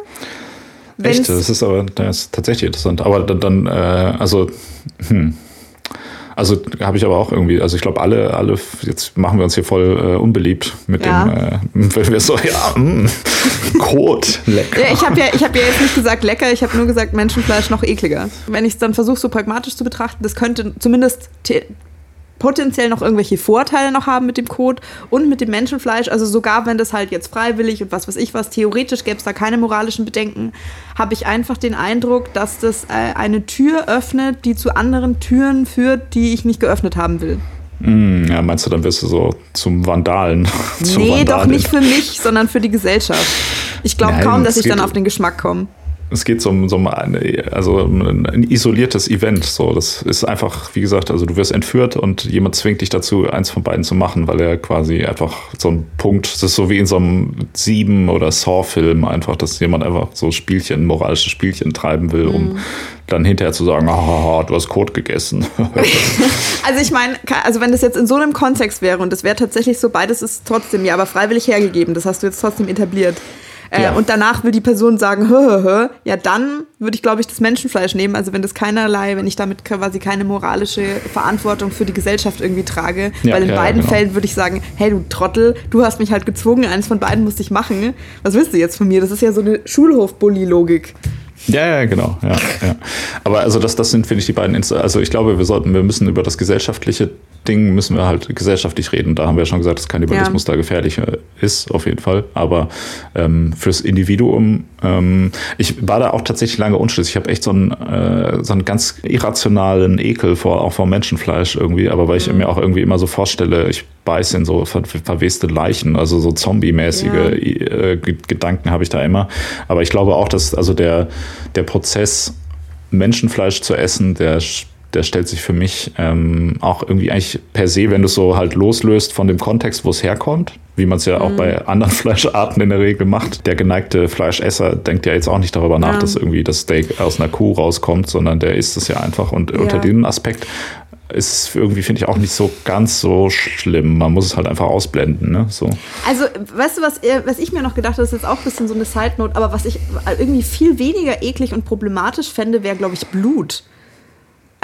Echt? Das ist aber das ist tatsächlich interessant. Aber dann, dann äh, also, hm. Also habe ich aber auch irgendwie, also ich glaube, alle, alle, jetzt machen wir uns hier voll äh, unbeliebt mit ja. dem, äh, wenn wir so, ja, mh, hm, Kot, lecker. Ja, ich habe ja, hab ja jetzt nicht gesagt lecker, ich habe nur gesagt Menschenfleisch noch ekliger. Wenn ich es dann versuche, so pragmatisch zu betrachten, das könnte zumindest potenziell noch irgendwelche Vorteile noch haben mit dem Code und mit dem Menschenfleisch. Also sogar wenn das halt jetzt freiwillig und was weiß ich was, theoretisch gäbe es da keine moralischen Bedenken, habe ich einfach den Eindruck, dass das äh, eine Tür öffnet, die zu anderen Türen führt, die ich nicht geöffnet haben will. Mm, ja, meinst du, dann wirst du so zum Vandalen? zum nee, Vandalen. doch nicht für mich, sondern für die Gesellschaft. Ich glaube kaum, dass ich dann auf den Geschmack komme es geht so um, so um also ein isoliertes Event. So, das ist einfach, wie gesagt, also du wirst entführt und jemand zwingt dich dazu, eins von beiden zu machen, weil er quasi einfach so ein Punkt, das ist so wie in so einem Sieben- oder Saw-Film einfach, dass jemand einfach so Spielchen, moralische Spielchen treiben will, um mhm. dann hinterher zu sagen, ah, du hast Kot gegessen. also ich meine, also wenn das jetzt in so einem Kontext wäre und das wäre tatsächlich so, beides ist trotzdem ja, aber freiwillig hergegeben, das hast du jetzt trotzdem etabliert. Äh, ja. Und danach will die Person sagen, hö, hö, hö. ja, dann würde ich, glaube ich, das Menschenfleisch nehmen. Also wenn das keinerlei, wenn ich damit quasi keine moralische Verantwortung für die Gesellschaft irgendwie trage. Ja, Weil in ja, beiden genau. Fällen würde ich sagen, hey, du Trottel, du hast mich halt gezwungen, eins von beiden musste ich machen. Was willst du jetzt von mir? Das ist ja so eine Schulhof-Bully-Logik. Ja, ja, genau. Ja, ja. Aber also das, das sind, finde ich, die beiden Inst Also ich glaube, wir sollten, wir müssen über das gesellschaftliche Ding müssen wir halt gesellschaftlich reden. Da haben wir ja schon gesagt, dass Kannibalismus ja. da gefährlicher ist, auf jeden Fall. Aber ähm, fürs Individuum, ähm, ich war da auch tatsächlich lange unschlüssig. Ich habe echt so einen, äh, so einen ganz irrationalen Ekel vor, auch vor Menschenfleisch irgendwie, aber weil ich mhm. mir auch irgendwie immer so vorstelle, ich beiße in so ver verweste Leichen, also so zombie-mäßige ja. äh, Gedanken habe ich da immer. Aber ich glaube auch, dass also der, der Prozess, Menschenfleisch zu essen, der der stellt sich für mich ähm, auch irgendwie eigentlich per se, wenn du es so halt loslöst von dem Kontext, wo es herkommt, wie man es ja auch mhm. bei anderen Fleischarten in der Regel macht. Der geneigte Fleischesser denkt ja jetzt auch nicht darüber nach, ja. dass irgendwie das Steak aus einer Kuh rauskommt, sondern der isst es ja einfach. Und ja. unter diesem Aspekt ist irgendwie, finde ich, auch nicht so ganz so schlimm. Man muss es halt einfach ausblenden. Ne? So. Also, weißt du, was, was ich mir noch gedacht habe, das ist jetzt auch ein bisschen so eine Side-Note, aber was ich irgendwie viel weniger eklig und problematisch fände, wäre, glaube ich, Blut.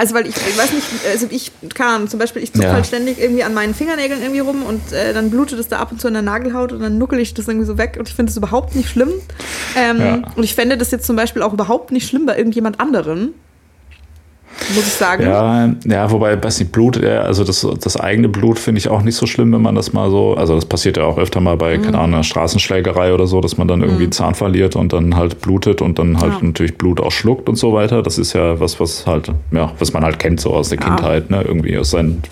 Also, weil ich, ich weiß nicht, also ich kann zum Beispiel, ich zucke ja. halt ständig irgendwie an meinen Fingernägeln irgendwie rum und äh, dann blutet es da ab und zu in der Nagelhaut und dann nuckel ich das irgendwie so weg und ich finde das überhaupt nicht schlimm. Ähm, ja. Und ich fände das jetzt zum Beispiel auch überhaupt nicht schlimm bei irgendjemand anderen muss ich sagen. Ja, ja wobei, weiß nicht, Blut, also das, das eigene Blut finde ich auch nicht so schlimm, wenn man das mal so, also das passiert ja auch öfter mal bei, mhm. keine Ahnung, einer Straßenschlägerei oder so, dass man dann irgendwie mhm. Zahn verliert und dann halt blutet und dann halt ja. natürlich Blut auch schluckt und so weiter. Das ist ja was, was halt, ja, was man halt kennt so aus der ja. Kindheit, ne, irgendwie aus seinen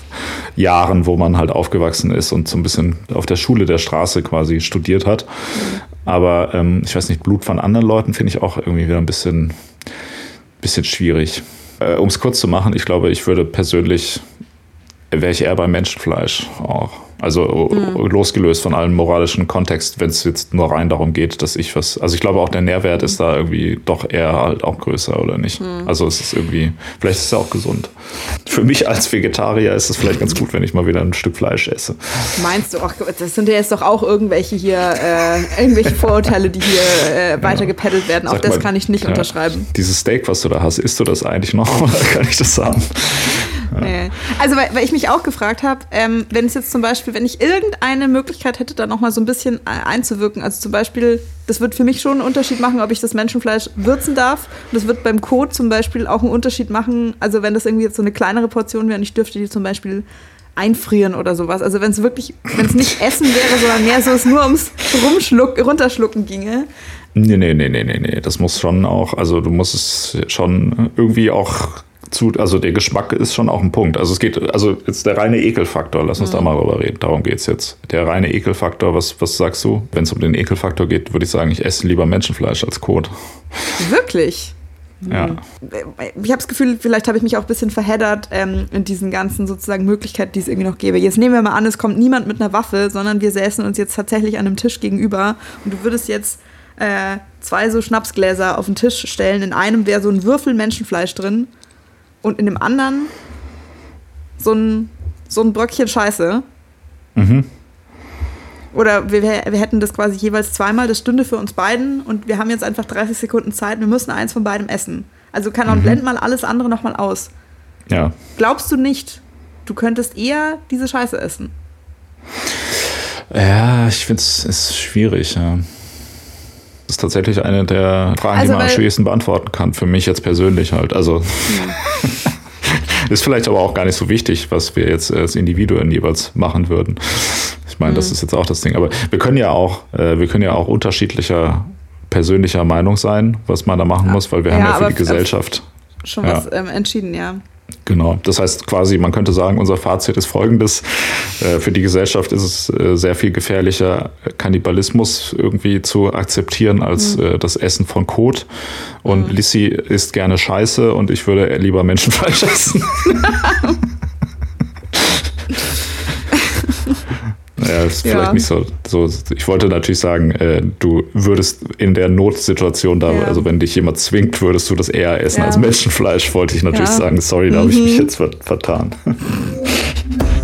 Jahren, wo man halt aufgewachsen ist und so ein bisschen auf der Schule der Straße quasi studiert hat. Mhm. Aber ähm, ich weiß nicht, Blut von anderen Leuten finde ich auch irgendwie wieder ein bisschen, bisschen schwierig. Äh, um es kurz zu machen, ich glaube, ich würde persönlich, wäre ich eher beim Menschenfleisch auch. Also mhm. losgelöst von allem moralischen Kontext, wenn es jetzt nur rein darum geht, dass ich was. Also ich glaube auch der Nährwert mhm. ist da irgendwie doch eher halt auch größer, oder nicht? Mhm. Also es ist irgendwie, vielleicht ist es auch gesund. Für mich als Vegetarier ist es vielleicht ganz gut, wenn ich mal wieder ein Stück Fleisch esse. Meinst du, ach, das sind ja jetzt doch auch irgendwelche hier, äh, irgendwelche Vorurteile, die hier äh, weiter gepeddelt werden. Auch Sag das mal, kann ich nicht ja, unterschreiben. Dieses Steak, was du da hast, isst du das eigentlich noch oder kann ich das sagen? Nee. Also, weil, weil, ich mich auch gefragt habe, ähm, wenn es jetzt zum Beispiel, wenn ich irgendeine Möglichkeit hätte, da nochmal so ein bisschen äh, einzuwirken, also zum Beispiel, das wird für mich schon einen Unterschied machen, ob ich das Menschenfleisch würzen darf. Und das wird beim Kot zum Beispiel auch einen Unterschied machen, also wenn das irgendwie jetzt so eine kleinere Portion wäre und ich dürfte die zum Beispiel einfrieren oder sowas. Also wenn es wirklich, wenn es nicht Essen wäre, sondern mehr so es nur ums Rumschluck, Runterschlucken ginge. Nee, nee, nee, nee, nee, nee. Das muss schon auch, also du musst es schon irgendwie auch zu, also der Geschmack ist schon auch ein Punkt. Also es geht, also jetzt der reine Ekelfaktor, lass uns mhm. da mal drüber reden. Darum geht es jetzt. Der reine Ekelfaktor, was, was sagst du? Wenn es um den Ekelfaktor geht, würde ich sagen, ich esse lieber Menschenfleisch als Kot. Wirklich? Ja. Ich habe das Gefühl, vielleicht habe ich mich auch ein bisschen verheddert ähm, in diesen ganzen sozusagen Möglichkeiten, die es irgendwie noch gäbe. Jetzt nehmen wir mal an, es kommt niemand mit einer Waffe, sondern wir säßen uns jetzt tatsächlich an einem Tisch gegenüber und du würdest jetzt äh, zwei so Schnapsgläser auf den Tisch stellen. In einem wäre so ein Würfel Menschenfleisch drin und in dem anderen so ein, so ein Bröckchen Scheiße. Mhm. Oder wir, wir hätten das quasi jeweils zweimal, das stünde für uns beiden und wir haben jetzt einfach 30 Sekunden Zeit, wir müssen eins von beidem essen. Also kann man mhm. blend mal alles andere nochmal aus. Ja. Glaubst du nicht, du könntest eher diese Scheiße essen? Ja, ich finde es ist schwierig, ja. Das ist tatsächlich eine der Fragen, also, die man am schwierigsten beantworten kann, für mich jetzt persönlich halt. Also ja. ist vielleicht aber auch gar nicht so wichtig, was wir jetzt als Individuen jeweils machen würden. Ich meine, mhm. das ist jetzt auch das Ding. Aber wir können ja auch, äh, wir können ja auch unterschiedlicher persönlicher Meinung sein, was man da machen ja. muss, weil wir ja, haben ja für die Gesellschaft schon was ähm, entschieden, ja. Genau, das heißt quasi, man könnte sagen, unser Fazit ist folgendes. Äh, für die Gesellschaft ist es äh, sehr viel gefährlicher, Kannibalismus irgendwie zu akzeptieren als mhm. Äh, das Essen von Kot. Und mhm. Lissy isst gerne Scheiße und ich würde lieber Menschenfleisch essen. Ja, ist ja. vielleicht nicht so, so. Ich wollte natürlich sagen, äh, du würdest in der Notsituation da, ja. also wenn dich jemand zwingt, würdest du das eher essen ja. als Menschenfleisch, wollte ich natürlich sagen. Sorry, da mhm. habe ich mich jetzt vertan.